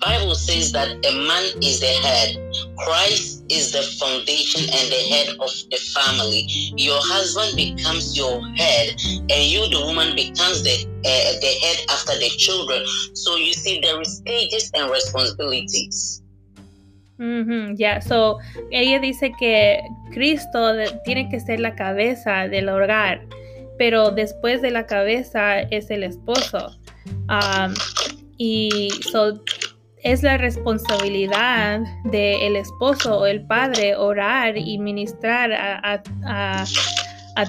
Bible says that a man is the head. Christ is the foundation and the head of the family. Your husband becomes your head, and you, the woman, becomes the uh, the head after the children. So you see, there is stages and responsibilities. Ya, so ella dice que Cristo tiene que ser la cabeza del hogar, pero después de la cabeza es el esposo. y so, es la responsabilidad del esposo o el padre orar y ministrar a,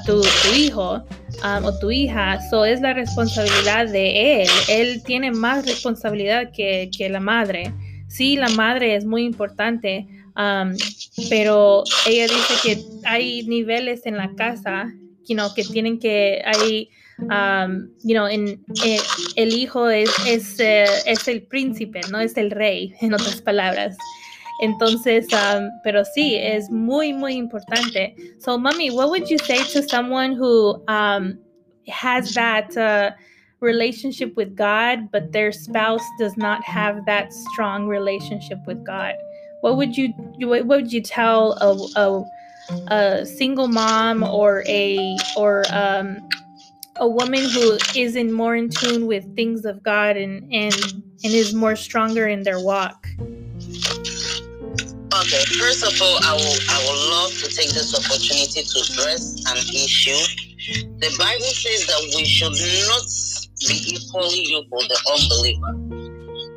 tu, hijo o tu hija. So, es la responsabilidad de él. Él tiene más responsabilidad que, que la madre sí, la madre es muy importante, pero ella dice que hay niveles en la casa, que tienen que, hay, um, you know, eh, el hijo es, es, eh, es el príncipe, no es el rey, en otras palabras. Entonces, um, pero sí, es muy, muy importante. So, mommy, what would you say to someone who has that uh, relationship with God, but their spouse does not have that strong relationship with God? What would you what would you tell a, a, a single mom or a or um, a woman who isn't more in tune with things of God and and and is more stronger in their walk? Okay, first of all, I will I would love to take this opportunity to address an issue. The Bible says that we should not be equally with the unbeliever.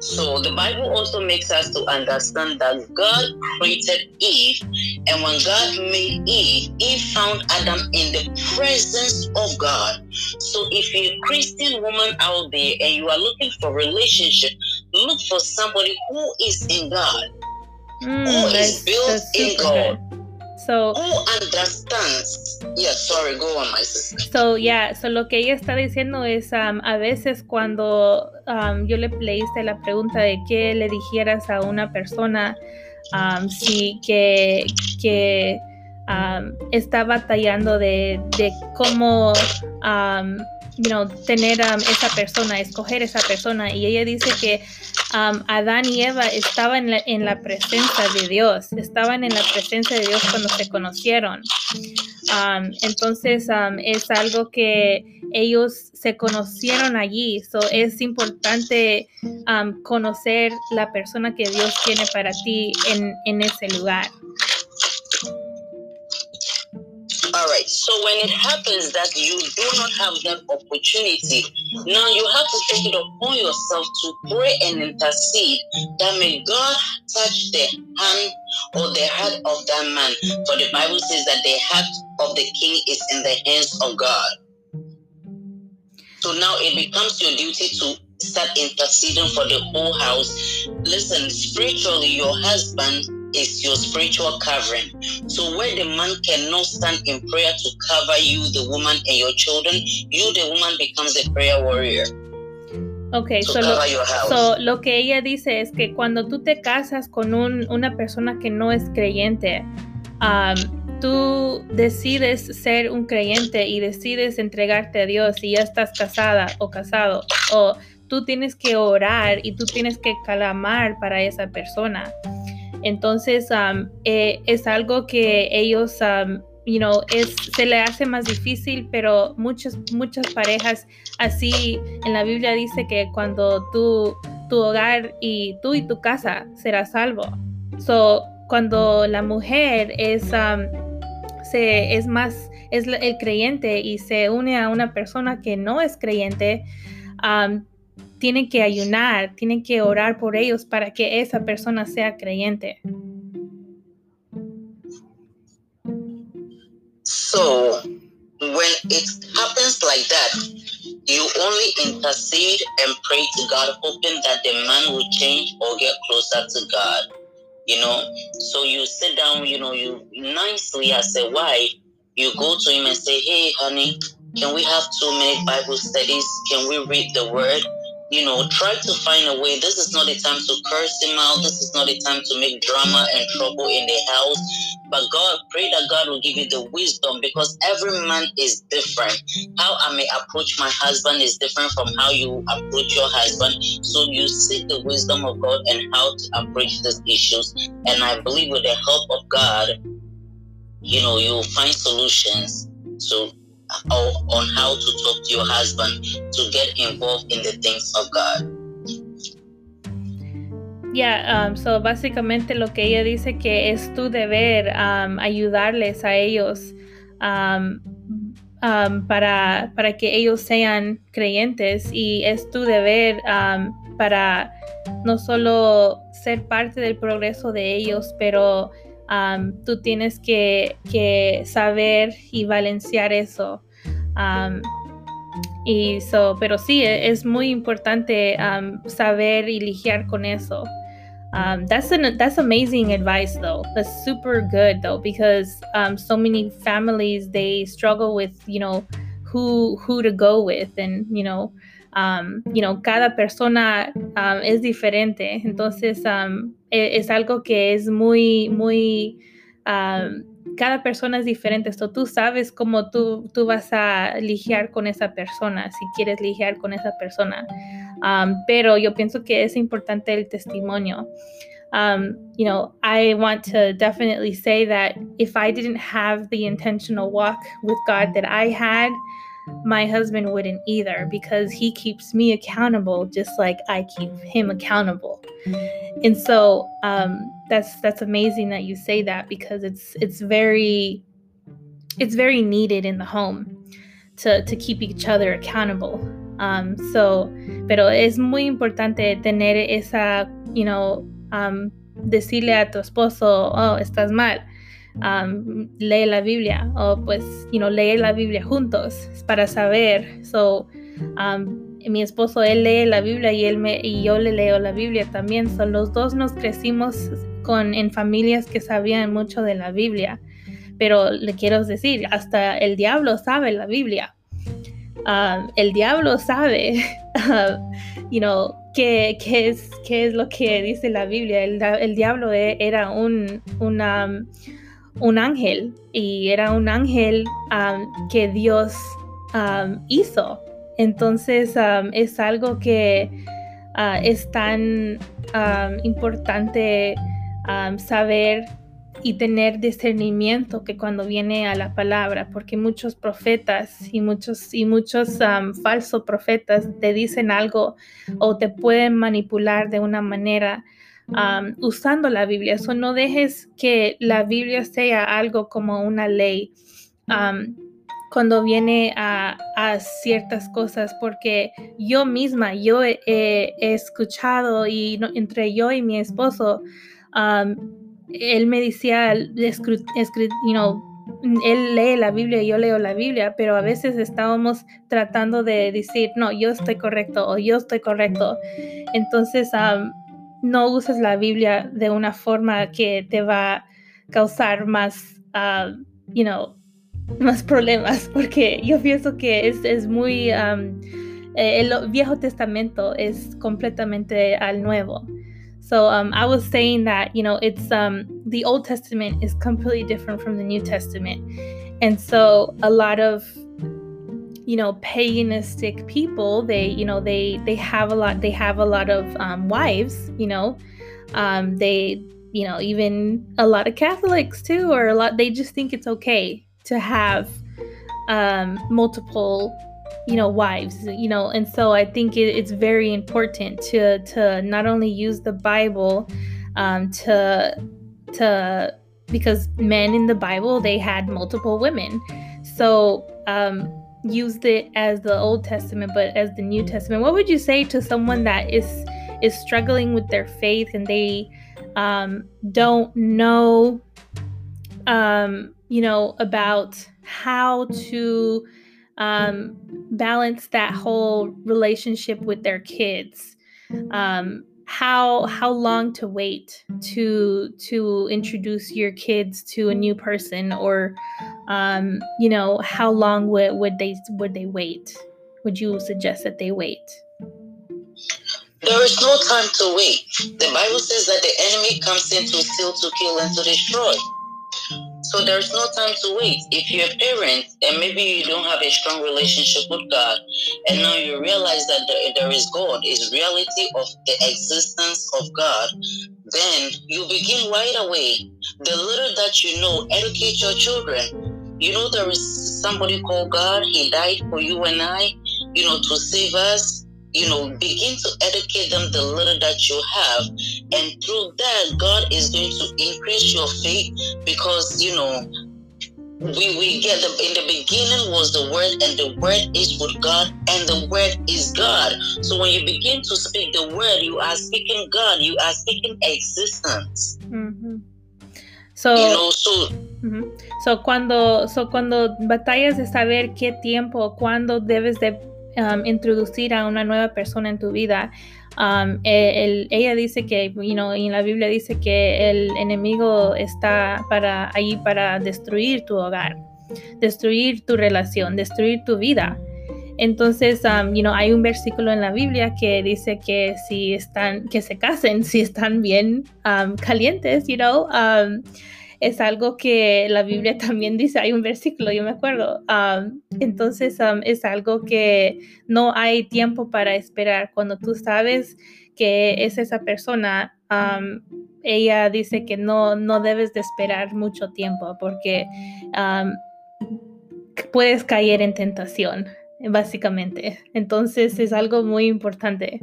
So the Bible also makes us to understand that God created Eve, and when God made Eve, Eve found Adam in the presence of God. So if you're a Christian woman out there and you are looking for relationship, look for somebody who is in God Mm, who is built in God, good. So, who understands. Yeah, sorry, go on, my sister. so yeah, so lo que ella está diciendo es um, a veces cuando um, yo le le hice la pregunta de qué le dijeras a una persona um, si que, que um, está batallando de, de cómo um, you tener um, esa persona, escoger esa persona. Y ella dice que um, Adán y Eva estaban en la, en la presencia de Dios, estaban en la presencia de Dios cuando se conocieron. Um, entonces um, es algo que ellos se conocieron allí. So, es importante um, conocer la persona que Dios tiene para ti en, en ese lugar. All right. So when it happens that you do not have that opportunity, now you have to take it upon yourself to pray and intercede that may God touch the hand or the heart of that man. For the Bible says that the heart of the king is in the hands of God. So now it becomes your duty to start interceding for the whole house. Listen, spiritually, your husband is your spiritual covering. So where the man cannot stand in prayer to cover you, the woman, and your children, you, the woman, becomes a prayer warrior. Ok, so lo, so lo que ella dice es que cuando tú te casas con un- una persona que no es creyente, um, tú decides ser un creyente y decides entregarte a Dios y ya estás casada o casado, o tú tienes que orar y tú tienes que clamar para esa persona. Entonces, eh, es algo que ellos, um, you know, se le hace más difícil, pero muchas, muchas parejas así en la Biblia dice que cuando tú, tu hogar y tú y tu casa será salvo. So, cuando la mujer es, se, es más, es el creyente y se une a una persona que no es creyente, um, tiene que ayunar, tiene que orar por ellos para que esa persona sea creyente. So when it happens like that, you only intercede and pray to God, hoping that the man will change or get closer to God. You know, so you sit down, you know, you nicely as a wife, you go to him and say, Hey, honey, can we have two minute Bible studies? Can we read the word? You know, mm. try to find a way. This is not a time to curse him out. This is not a time to make drama and trouble in the house. But God, pray that God will give you the wisdom because every man is different. How I may approach my husband is different from how you approach your husband. So you seek the wisdom of God and how to approach these issues. And I believe with the help of God, you know, you'll find solutions to or on how to talk to your husband to get involved in the things of God. Ya, um, so básicamente lo que ella dice que es tu deber um, ayudarles a ellos um, um, para, para que ellos sean creyentes y es tu deber um, para no solo ser parte del progreso de ellos, pero um, tú tienes que, saber y balancear eso. Y so, pero sí, e- es muy importante saber y lidiar con eso. That's an that's amazing advice though. That's super good though because um, so many families they struggle with you know who who to go with and you know um, you know cada persona um, es diferente entonces um, e, es, algo que es muy muy um, cada persona es diferente. Esto tú sabes cómo tú tú vas a lidiar con esa persona si quieres lidiar con esa persona. Um, pero yo pienso que es importante el testimonio. Um, you know, I want to definitely say that if I didn't have the intentional walk with God that I had, my husband wouldn't either because he keeps me accountable just like I keep him accountable. And so um, that's that's amazing that you say that because it's it's very it's very needed in the home to, to keep each other accountable. Um, so, pero es muy importante tener esa, you know, um, decirle a tu esposo, oh, estás mal, um, lee la Biblia, o pues, you know, lee la Biblia juntos para saber. So, um, mi esposo, él lee la Biblia y, él me, y yo le leo la Biblia también. So, los dos nos crecimos con, en familias que sabían mucho de la Biblia. Pero le quiero decir, hasta el diablo sabe la Biblia. Um, el diablo sabe, you know, qué, qué, es, qué es lo que dice la Biblia. El, el diablo e, era un, una, un ángel y era un ángel um, que Dios um, hizo. Entonces um, es algo que uh, es tan importante saber y tener discernimiento que cuando viene a la palabra, porque muchos profetas y muchos y muchos falsos profetas te dicen algo o te pueden manipular de una manera usando la Biblia. Eso no dejes que la Biblia sea algo como una ley cuando viene a, ciertas cosas, porque yo misma, yo he, escuchado y entre yo y mi esposo, él me decía, él lee la Biblia y yo leo la Biblia, pero a veces estábamos tratando de decir, no, yo estoy correcto o yo estoy correcto. Entonces, no uses la Biblia de una forma que te va a causar más, uh, you know, más problemas, porque yo pienso que es, es muy, um, eh, el Viejo Testamento es completamente al Nuevo. So um, I was saying that, you know, it's um, the Old Testament is completely different from the New Testament. And so a lot of you know paganistic people they you know they they have a lot they have a lot of um, wives you know? Um, they you know even a lot of catholics too or a lot they just think it's okay to have um, multiple you know wives you know? And so i think it, it's very important to to not only use the bible um, to to because men in the bible they had multiple women. So um, used it as the Old Testament, but as the New Testament. What would you say to someone that is is struggling with their faith and they um, don't know, um, you know, about how to um, balance that whole relationship with their kids? Um, how how long to wait to to introduce your kids to a new person or um, you know how long would, would they would they wait? Would you suggest that they wait? There is no time to wait. The bible says that the enemy comes in to steal to kill and to destroy so there's no time to wait. If you're a parent and maybe you don't have a strong relationship with God, and now you realize that there is God, is reality of the existence of God, then you begin right away. The little that you know, educate your children. You know there is somebody called God. He died for you and I, you know, to save us you know, begin to educate them the little that you have. And through that, God is going to increase your faith because, you know, we, we get the in the beginning was the word and the word is with God and the word is God. So when you begin to speak the word, you are speaking God, you are speaking existence. Mm-hmm. So, you know, so mm-hmm. so cuando so cuando batallas de saber qué tiempo, cuándo debes de um, introducir a una nueva persona en tu vida, Um, el, ella dice que, you know, en la Biblia dice que el enemigo está para ahí para destruir tu hogar, destruir tu relación, destruir tu vida. Entonces, um, you know, hay un versículo en la Biblia que dice que si están, que se casen, si están bien calientes, you know, es algo que la Biblia también dice, hay un versículo, yo me acuerdo. entonces, es algo que no hay tiempo para esperar. Cuando tú sabes que es esa persona, ella dice que no, no debes de esperar mucho tiempo porque puedes caer en tentación básicamente. Entonces es algo muy importante.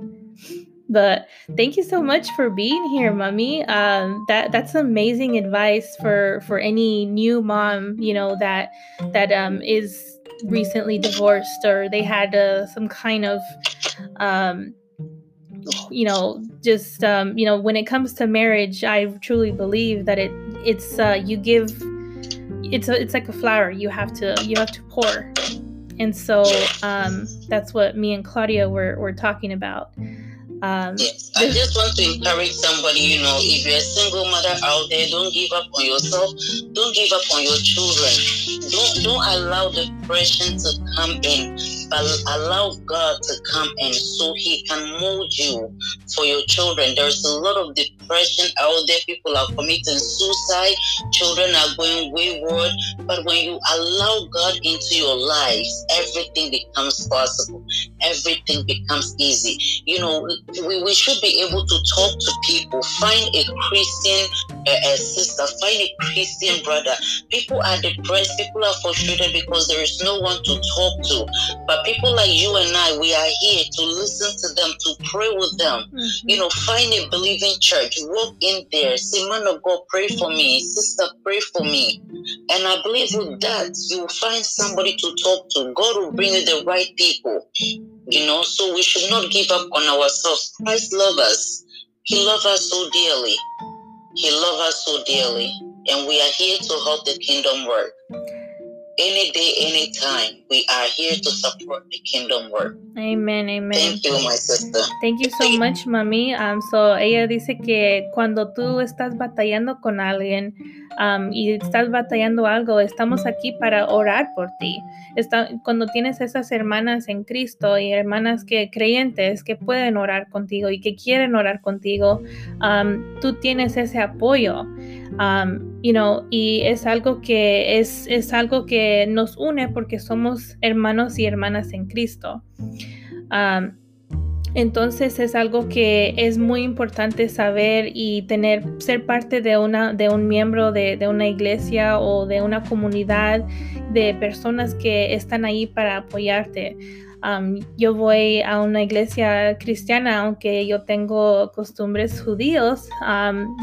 But thank you so much for being here, mommy. Um, that that's amazing advice for for any new mom, you know that that um, is recently divorced or they had uh, some kind of um, you know just um, you know when it comes to marriage i truly believe that it it's uh, you give it's a, it's like a flower you have to you have to pour and so um, that's what me and Claudia were, were talking about. Um, yes, I just want to encourage somebody, you know, if you're a single mother out there, don't give up on yourself. Don't give up on your children. Don't don't allow depression to come in but allow God to come in so He can mold you for your children. There's a lot of depression out there. People are committing suicide. Children are going wayward. But when you allow God into your lives, everything becomes possible. Everything becomes easy. You know, we, we should be able to talk to people. Find a Christian uh, sister. Find a Christian brother. People are depressed. People are frustrated because there is no one to talk to. But people like you and I, we are here to listen to them, to pray with them. Mm-hmm. You know, find a believing church, walk in there, say, Man of God, pray for me, sister, pray for me. And I believe with that, you will find somebody to talk to. God will bring you the right people. You know, so we should not give up on ourselves. Christ loves us. He loves us so dearly. He loves us so dearly. And we are here to help the kingdom work any day, any time. We are here to support the kingdom work. Amen, amen. Thank you, my sister. Thank you so much, mami. Um, so ella dice que cuando tú estás batallando con alguien um, y estás batallando algo, estamos aquí para orar por ti. Está, cuando tienes esas hermanas en Cristo y hermanas que creyentes que pueden orar contigo y que quieren orar contigo, um, tú tienes ese apoyo. Um, you know, y es algo que es, es algo que nos une porque somos hermanos y hermanas en Cristo. Um, entonces es algo que es muy importante saber y tener, ser parte de, una, de un miembro de, de, una iglesia o de una comunidad de personas que están ahí para apoyarte. Yo voy a una iglesia cristiana, aunque yo tengo costumbres judíos,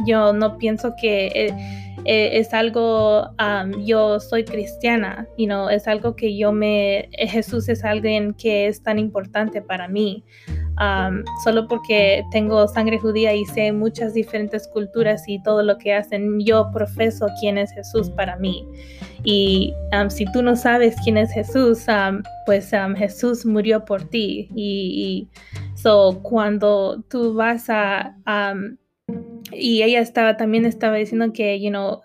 yo no pienso que eh, eh, es algo, yo soy cristiana, you know, es algo que yo me, Jesús es alguien que es tan importante para mí. solo porque tengo sangre judía y sé muchas diferentes culturas y todo lo que hacen, yo profeso quién es Jesús para mí. Y si tú no sabes quién es Jesús, pues Jesús murió por ti. Y, so, cuando tú vas a... y ella estaba también estaba diciendo que, you know,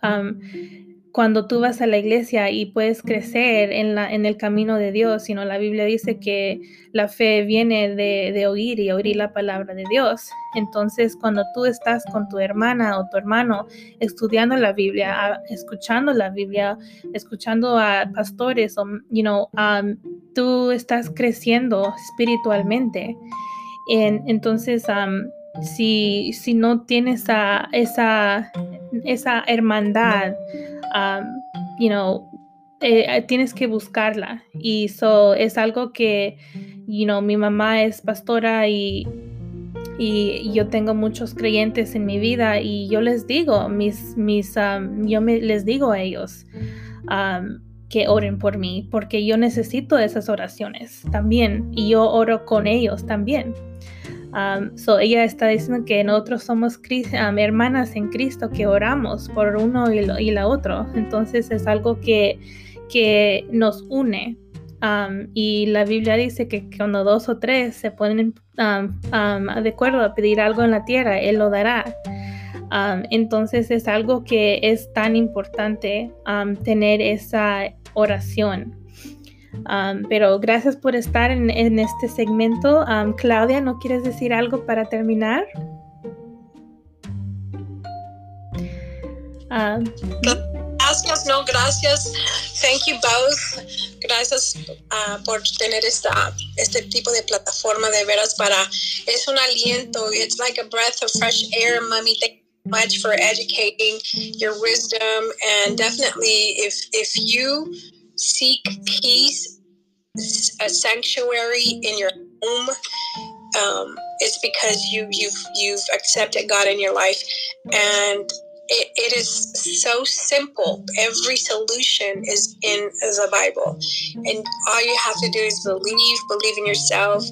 cuando tú vas a la iglesia y puedes crecer en, la, en el camino de Dios, sino la Biblia dice que la fe viene de, oír y oír la palabra de Dios. Entonces, cuando tú estás con tu hermana o tu hermano estudiando la Biblia, escuchando la Biblia, escuchando a pastores, o, you know, um, tú estás creciendo espiritualmente. entonces, um, si, si no tienes esa, esa, esa hermandad, um, you know, eh, tienes que buscarla. Y eso es algo que, you know, mi mamá es pastora y, y yo tengo muchos creyentes en mi vida y yo les digo, mis, mis, um, yo me, les digo a ellos um, que oren por mí porque yo necesito esas oraciones también y yo oro con ellos también. Um, so ella está diciendo que nosotros somos um, hermanas en Cristo que oramos por uno y, y, la otro. Entonces es algo que, que nos une. y la Biblia dice que cuando dos o tres se ponen de acuerdo a pedir algo en la tierra, Él lo dará. entonces es algo que es tan importante tener esa oración. Pero gracias por estar en, este segmento. Claudia, ¿no quieres decir algo para terminar? gracias, no, gracias. Thank you both. Gracias uh, por tener esta, este tipo de plataforma de veras para, es un aliento. It's like a breath of fresh air, mommy. Thank much for educating your wisdom. And definitely, if, if you seek peace, a sanctuary in your home, um, it's because you you've you've accepted God in your life, and it, it is so simple. Every solution is in the Bible, and all you have to do is believe, believe in yourself,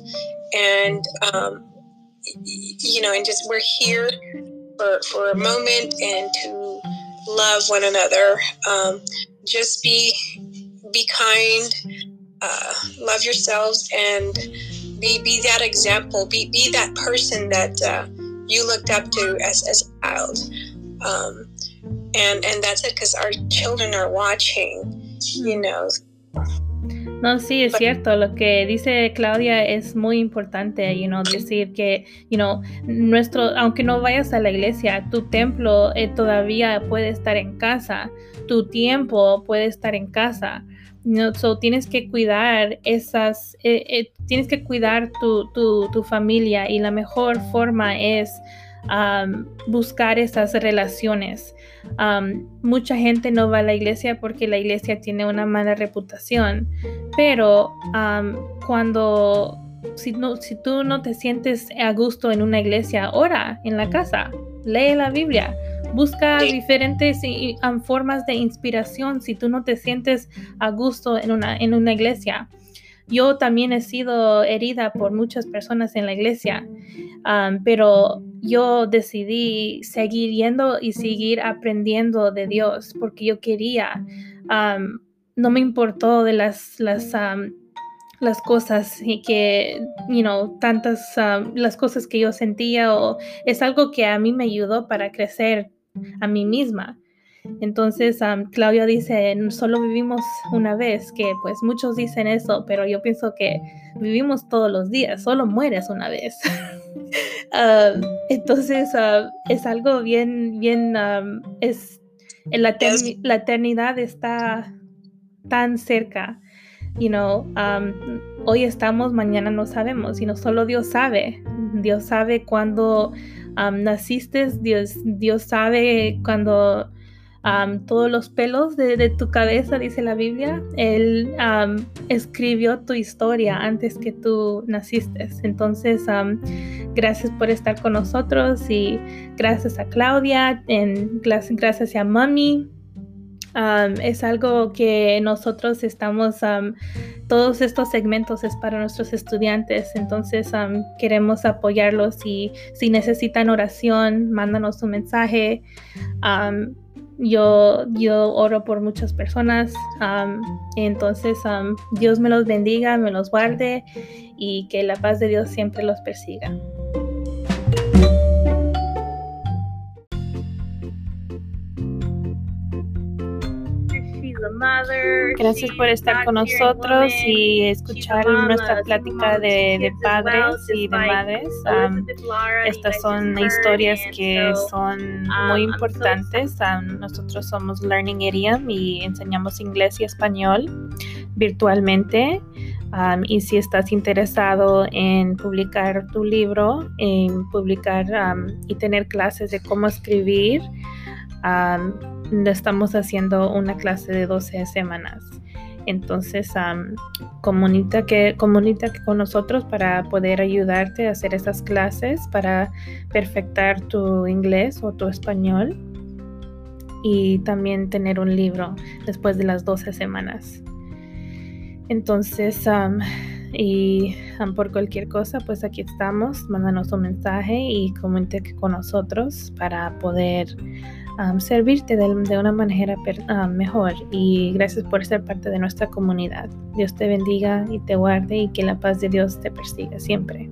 and um, you know, and just we're here for for a moment and to love one another. Um, just be be kind, uh, love yourselves, and be be that example. Be be that person that uh, you looked up to as as a child. Um, and and that's it because our children are watching, you know. No, sí, es cierto. Lo que dice Claudia es muy importante, you know, decir que, you know, nuestro, aunque no vayas a la iglesia, tu templo eh, todavía puede estar en casa, tu tiempo puede estar en casa. No, so tienes que cuidar esas, eh, eh, tienes que cuidar tu, tu, tu familia y la mejor forma es buscar esas relaciones. mucha gente no va a la iglesia porque la iglesia tiene una mala reputación, pero cuando si, no, si tú no te sientes a gusto en una iglesia, ora en la casa, lee la Biblia, busca diferentes formas de inspiración si tú no te sientes a gusto en una, en una iglesia. Yo también he sido herida por muchas personas en la iglesia, pero yo decidí seguir yendo y seguir aprendiendo de Dios porque yo quería. no me importó de las, las, las cosas y que, you know, tantas las cosas que yo sentía o es algo que a mí me ayudó para crecer a mí misma. Entonces, Claudia dice, solo vivimos una vez, que pues muchos dicen eso, pero yo pienso que vivimos todos los días, solo mueres una vez. entonces, es algo bien, bien, es, la, la, eternidad está tan cerca. You know, hoy estamos, mañana no sabemos, sino solo Dios sabe. Dios sabe cuándo naciste, Dios, Dios sabe cuando todos los pelos de, tu cabeza, dice la Biblia. Él escribió tu historia antes que tú naciste. Entonces, gracias por estar con nosotros y gracias a Claudia, gracias a Mami. Es algo que nosotros estamos, todos estos segmentos es para nuestros estudiantes, entonces queremos apoyarlos y si necesitan oración, mándanos un mensaje. Yo, yo oro por muchas personas. entonces, Dios me los bendiga, me los guarde y que la paz de Dios siempre los persiga. Gracias por estar con nosotros y escuchar nuestra plática de, padres y de madres. estas son historias que son muy importantes. nosotros somos Learning Idiom y enseñamos inglés y español virtualmente. y si estás interesado en publicar tu libro, en publicar y tener clases de cómo escribir, estamos haciendo una clase de 12 semanas. Entonces, comunica, que, con nosotros para poder ayudarte a hacer esas clases, para perfectar tu inglés o tu español y también tener un libro después de las 12 semanas. Entonces, y por cualquier cosa, pues aquí estamos. Mándanos un mensaje y comunica con nosotros para poder servirte de, una manera mejor. Y gracias por ser parte de nuestra comunidad. Dios te bendiga y te guarde y que la paz de Dios te persiga siempre.